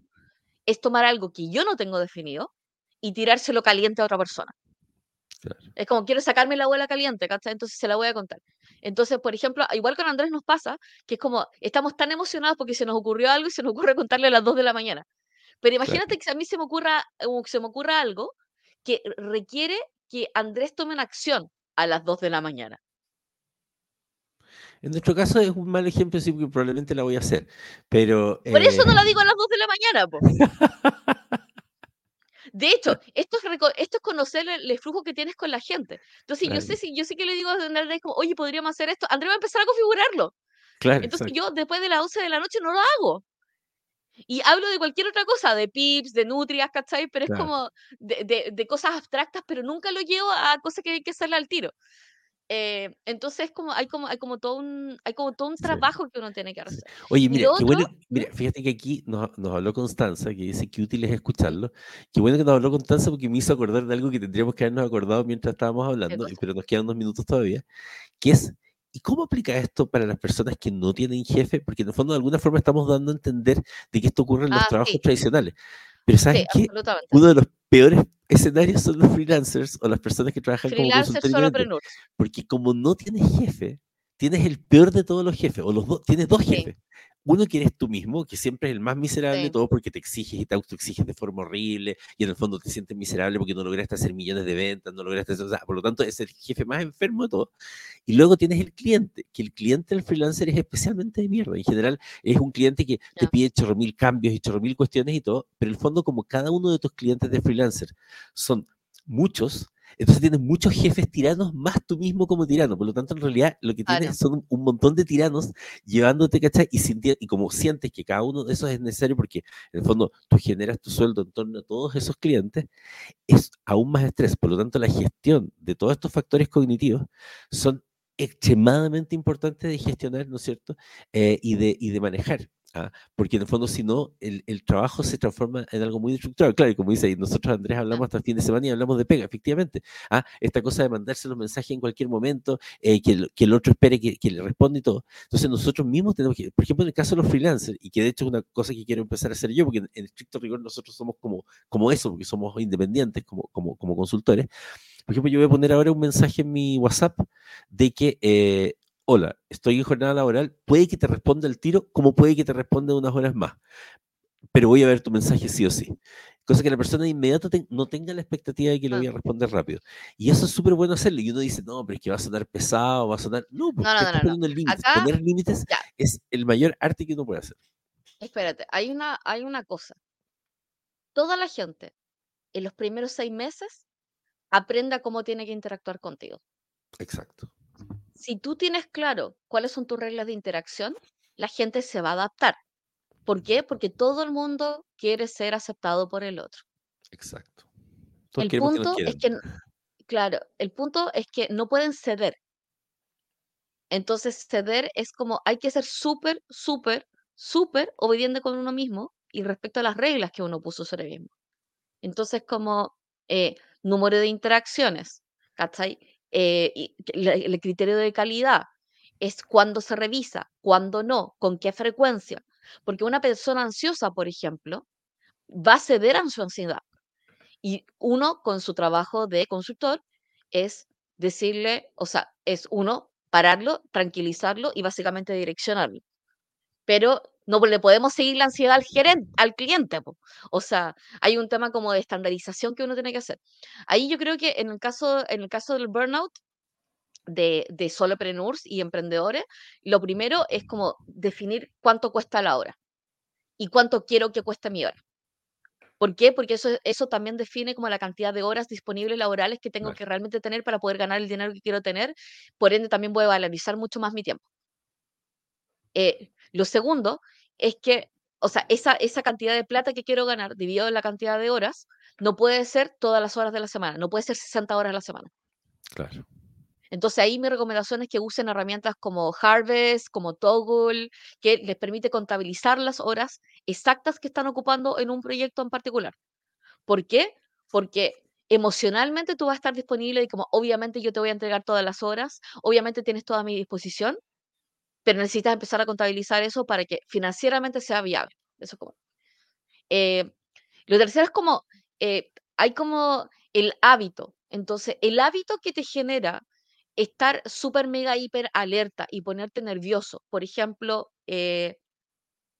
es tomar algo que yo no tengo definido y tirárselo caliente a otra persona. Es como, quiero sacarme la bola caliente, Entonces se la voy a contar. Entonces, por ejemplo, igual con Andrés nos pasa, que es como, estamos tan emocionados porque se nos ocurrió algo y se nos ocurre contarle a las 2 de la mañana. Pero imagínate que a mí se me, ocurra, se me ocurra algo que requiere que Andrés tome una acción a las 2 de la mañana. En nuestro caso es un mal ejemplo, sí, porque probablemente la voy a hacer. Pero, Por eso no la digo a las 2 de la mañana, <laughs> De hecho, esto es, esto es conocer el, flujo que tienes con la gente. Entonces, yo sé si yo sé que le digo a Andrés como, oye, podríamos hacer esto. Andrés va a empezar a configurarlo. Claro, Entonces, yo después de las 11 de la noche no lo hago. Y hablo de cualquier otra cosa, de pips, de nutrias, ¿cachai? Pero es como de, de, de, cosas abstractas, pero nunca lo llevo a cosas que hay que hacerle al tiro. Eh, entonces como hay como hay como todo un hay como todo un trabajo que uno tiene que hacer. Oye, mira, qué bueno, mira, fíjate que aquí nos, nos, habló Constanza, que dice que útil es escucharlo. Qué bueno que nos habló Constanza porque me hizo acordar de algo que tendríamos que habernos acordado mientras estábamos hablando, pero nos quedan unos minutos todavía, que es ¿Y cómo aplica esto para las personas que no tienen jefe? Porque en el fondo de alguna forma estamos dando a entender de que esto ocurre en los ah, trabajos tradicionales. Pero ¿sabes qué? Uno de los peores escenarios son los freelancers o las personas que trabajan como Freelancer consultor Porque como no tienes jefe, tienes el peor de todos los jefes, o los dos, tienes dos jefes. Uno que eres tú mismo, que siempre es el más miserable de todo porque te exiges y te autoexiges de forma horrible y en el fondo te sientes miserable porque no lograste hacer millones de ventas, no lograste hacer, o sea, por lo tanto es el jefe más enfermo de todo. Y luego tienes el cliente, que el cliente del freelancer es especialmente de mierda. En general es un cliente que te pide chorro mil cambios y chorro mil cuestiones y todo, pero en el fondo como cada uno de tus clientes de freelancer son muchos, entonces tienes muchos jefes tiranos más tú mismo como tirano. Por lo tanto, en realidad lo que tienes son un montón de tiranos llevándote, ¿cachai? Y, y como sientes que cada uno de esos es necesario porque en el fondo tú generas tu sueldo en torno a todos esos clientes, es aún más estrés. Por lo tanto, la gestión de todos estos factores cognitivos son extremadamente importantes de gestionar, ¿no es cierto? Eh, y, de, y de manejar. ¿Ah? porque en el fondo si no, el, el, trabajo se transforma en algo muy destructural. Claro, y como dice, nosotros Andrés hablamos hasta el fin de semana y hablamos de pega, efectivamente. ¿ah? Esta cosa de mandarse los mensajes en cualquier momento, eh, que, el, que, el, otro espere que, que, le responda y todo. Entonces nosotros mismos tenemos que, por ejemplo, en el caso de los freelancers, y que de hecho es una cosa que quiero empezar a hacer yo, porque en, en estricto rigor nosotros somos como, como eso, porque somos independientes como, como, como consultores. Por ejemplo, yo voy a poner ahora un mensaje en mi WhatsApp de que eh, hola, estoy en jornada laboral, puede que te responda el tiro, como puede que te responda unas horas más, pero voy a ver tu mensaje sí o sí. Cosa que la persona de inmediato no tenga la expectativa de que le voy a responder rápido. Y eso es súper bueno hacerlo. Y uno dice, no, pero es que va a sonar pesado, va a sonar... No, porque no, no, límites. Poner límites es el mayor arte que uno puede hacer. Espérate, hay una, hay una cosa. Toda la gente en los primeros seis meses aprenda cómo tiene que interactuar contigo. Exacto si tú tienes claro cuáles son tus reglas de interacción, la gente se va a adaptar. ¿Por qué? Porque todo el mundo quiere ser aceptado por el otro. Exacto. el punto es que, claro, el punto es que no pueden ceder. Entonces, ceder es como hay que ser súper, súper, súper obediente con uno mismo y respecto a las reglas que uno puso sobre mismo. Entonces, como eh, número de interacciones, ¿cachai? Eh, el criterio de calidad es cuándo se revisa, cuándo no, con qué frecuencia. Porque una persona ansiosa, por ejemplo, va a ceder a su ansiedad. Y uno con su trabajo de consultor es decirle, o sea, es uno pararlo, tranquilizarlo y básicamente direccionarlo. Pero no le podemos seguir la ansiedad al gerente, al cliente. O sea, hay un tema como de estandarización que uno tiene que hacer. Ahí yo creo que en el caso, en el caso del burnout, de, de solopreneurs y emprendedores, lo primero es como definir cuánto cuesta la hora y cuánto quiero que cueste mi hora. ¿Por qué? Porque eso, eso también define como la cantidad de horas disponibles laborales que tengo que realmente tener para poder ganar el dinero que quiero tener. Por ende, también voy a valorizar mucho más mi tiempo. Eh, lo segundo es que, o sea, esa, esa cantidad de plata que quiero ganar dividido en la cantidad de horas, no puede ser todas las horas de la semana, no puede ser 60 horas a la semana. Claro. Entonces ahí mi recomendación es que usen herramientas como Harvest, como Toggle, que les permite contabilizar las horas exactas que están ocupando en un proyecto en particular. ¿Por qué? Porque emocionalmente tú vas a estar disponible y como obviamente yo te voy a entregar todas las horas, obviamente tienes toda mi disposición, pero necesitas empezar a contabilizar eso para que financieramente sea viable. Eso como. Eh, lo tercero es como, eh, hay como el hábito. Entonces, el hábito que te genera estar súper, mega, hiper alerta y ponerte nervioso. Por ejemplo, eh,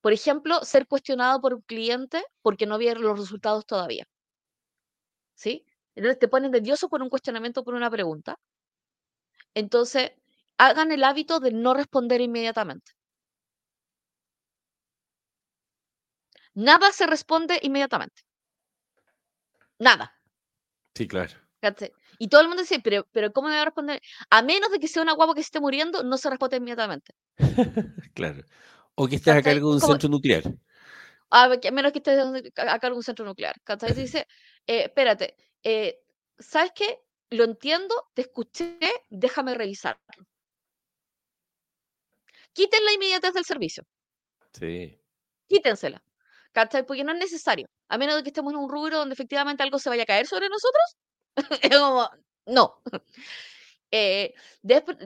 por ejemplo, ser cuestionado por un cliente porque no vieron los resultados todavía. ¿Sí? Entonces te pones nervioso por un cuestionamiento, por una pregunta. Entonces, hagan el hábito de no responder inmediatamente. Nada se responde inmediatamente. Nada. Sí, claro. Y todo el mundo dice, pero, pero ¿cómo me va a responder? A menos de que sea una guapa que esté muriendo, no se responde inmediatamente. <laughs> claro. O que estés a cargo de un centro nuclear. A, menos que estés a cargo de un centro nuclear. ¿cachai? dice, eh, espérate, eh, ¿sabes qué? Lo entiendo, te escuché, déjame revisarlo quiten la inmediatez del servicio. Sí. Quítensela. ¿Cachai? Porque no es necesario. A menos de que estemos en un rubro donde efectivamente algo se vaya a caer sobre nosotros. <laughs> es como, no. Eh,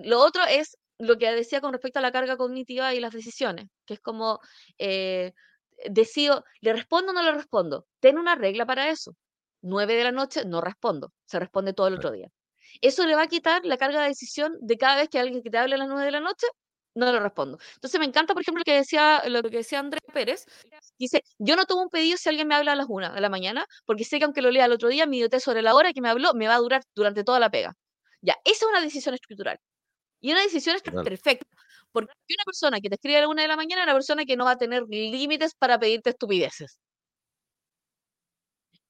lo otro es lo que decía con respecto a la carga cognitiva y las decisiones, que es como, eh, decido, ¿le respondo o no le respondo? Ten una regla para eso. 9 de la noche, no respondo, se responde todo el otro día. Eso le va a quitar la carga de decisión de cada vez que alguien que te hable a las 9 de la noche, no le respondo. Entonces me encanta, por ejemplo, lo que decía, lo que decía Andrés Pérez. Dice, yo no tomo un pedido si alguien me habla a las 1 de la mañana, porque sé que aunque lo lea el otro día, mi idiotez sobre la hora que me habló me va a durar durante toda la pega. Ya, esa es una decisión estructural. Y una decisión es perfecta. Porque una persona que te escribe a la 1 de la mañana es una persona que no va a tener límites para pedirte estupideces.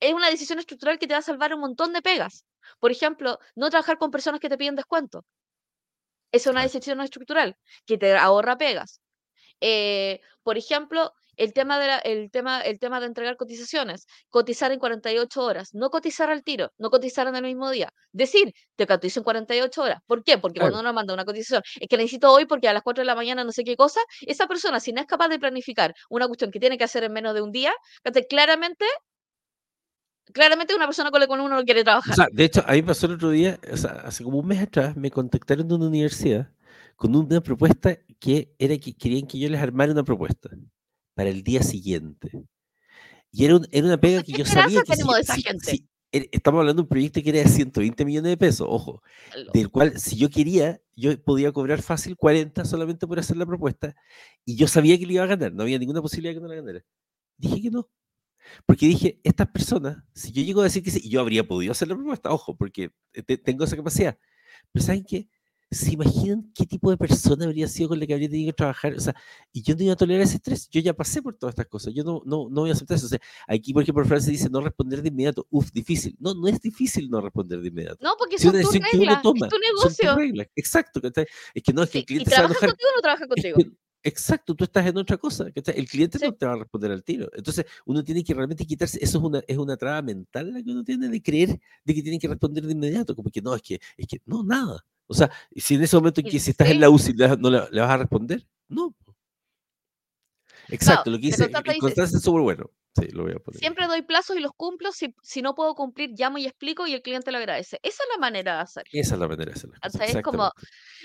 Es una decisión estructural que te va a salvar un montón de pegas. Por ejemplo, no trabajar con personas que te piden descuento. Es una decisión estructural que te ahorra pegas. Eh, por ejemplo, el tema, de el, tema, el tema de entregar cotizaciones, cotizar en 48 horas, no cotizar al tiro, no cotizar en el mismo día. Decir, te cotizo en 48 horas. ¿Por qué? Porque cuando uno manda una cotización, es que necesito hoy porque a las 4 de la mañana no sé qué cosa, esa persona, si no es capaz de planificar una cuestión que tiene que hacer en menos de un día, claramente claramente una persona con la cual uno no quiere trabajar. de hecho, a mí pasó el otro día, hace como un mes atrás, me contactaron de una universidad con una propuesta que era que querían que yo les armara una propuesta para el día siguiente. Y era, una pega que yo sabía que si, estamos hablando de un proyecto que era de 120 millones de pesos, ojo, del cual si yo quería, yo podía cobrar fácil 40 solamente por hacer la propuesta, y yo sabía que lo iba a ganar, no había ninguna posibilidad de que no la ganara. Dije que no, porque dije, estas personas, si yo llego a decir que sí, yo habría podido hacer la propuesta, ojo, porque tengo esa capacidad. Pero ¿saben qué? ¿Se imaginan qué tipo de persona habría sido con la que habría tenido que trabajar? O sea, y yo no iba a tolerar ese estrés. Yo ya pasé por todas estas cosas. Yo no, no, no voy a aceptar eso. O sea, aquí, por ejemplo, Francia dice no responder de inmediato. Uf, difícil. No, no es difícil no responder de inmediato. No, porque son tus reglas, toma, es tu negocio. Exacto. Es que no, es que el cliente ¿Y trabajas contigo o no trabaja contigo? Exacto, tú estás en otra cosa. El cliente no te va a responder al tiro. Entonces, uno tiene que realmente quitarse. Eso es una, es una traba mental la que uno tiene de creer de que tiene que responder de inmediato. Como que no, es que, es que no, nada. O sea, si en ese momento en que si estás en la UCI no le, vas a responder, no. Exacto, lo que dice, constancia es súper bueno. Sí, lo voy a poner. Siempre doy plazos y los cumplo. Si, si, no puedo cumplir, llamo y explico y el cliente lo agradece. Esa es la manera de hacer. Esa es la manera de hacerlo. O sea, es como,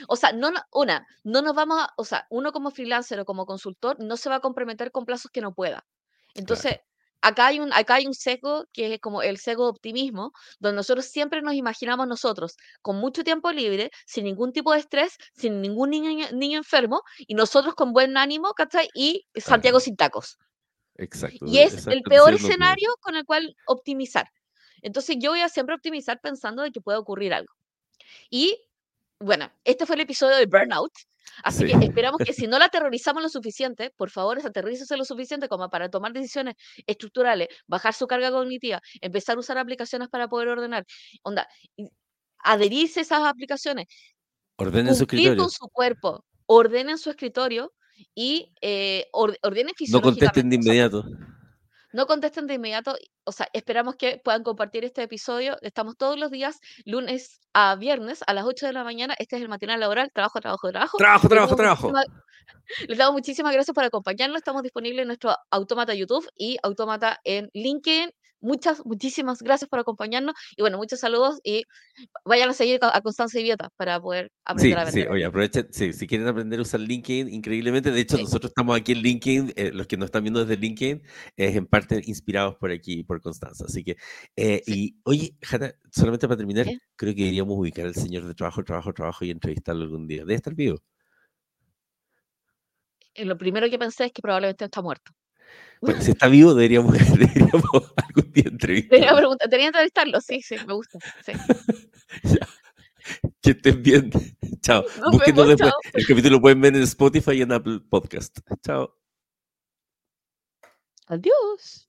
o sea, no, una, no nos vamos a, o sea, uno como freelancer o como consultor no se va a comprometer con plazos que no pueda. Entonces, acá hay un, acá hay un sesgo que es como el sesgo de optimismo, donde nosotros siempre nos imaginamos nosotros con mucho tiempo libre, sin ningún tipo de estrés, sin ningún niño, niño enfermo, y nosotros con buen ánimo, ¿cachai? Y Santiago sin tacos. Exacto. Y es el peor escenario con el cual optimizar. Entonces yo voy a siempre optimizar pensando de que puede ocurrir algo. Y bueno, este fue el episodio de Burnout. Así que esperamos que si no la aterrorizamos lo suficiente, por favor, aterrícese lo suficiente como para tomar decisiones estructurales, bajar su carga cognitiva, empezar a usar aplicaciones para poder ordenar. Onda, adherirse a esas aplicaciones. Ordenen su escritorio. con su cuerpo, ordenen su escritorio y eh, ordenen No contesten de inmediato. No contesten de inmediato. O sea, esperamos que puedan compartir este episodio. Estamos todos los días, lunes a viernes, a las 8 de la mañana. Este es el matinal laboral. Trabajo, trabajo, trabajo. Trabajo, trabajo, trabajo. Les damos muchísimas gracias por acompañarnos. Estamos disponibles en nuestro Automata YouTube y Automata en LinkedIn muchas, muchísimas gracias por acompañarnos y bueno, muchos saludos y vayan a seguir a Constanza Idiota para poder aprender sí, a vender. Sí, oye, aprovechen, sí, si quieren aprender a usar LinkedIn, increíblemente, de hecho nosotros estamos aquí en LinkedIn, eh, los que nos están viendo desde LinkedIn, es en parte inspirados por aquí, por Constanza, así que, eh, y oye, Jana, solamente para terminar, creo que deberíamos ubicar al señor de trabajo, trabajo, trabajo y entrevistarlo algún día. ¿Debe estar vivo? Eh, lo primero que pensé es que probablemente está muerto. Bueno, si está vivo, deberíamos, <laughs> deberíamos algún día entrevistarlo. Debería, entrevistarlo, sí, sí, me gusta. Sí. <laughs> Que estén bien. Chao. después. El capítulo lo pueden ver en Spotify y en Apple Podcast. Chao. Adiós.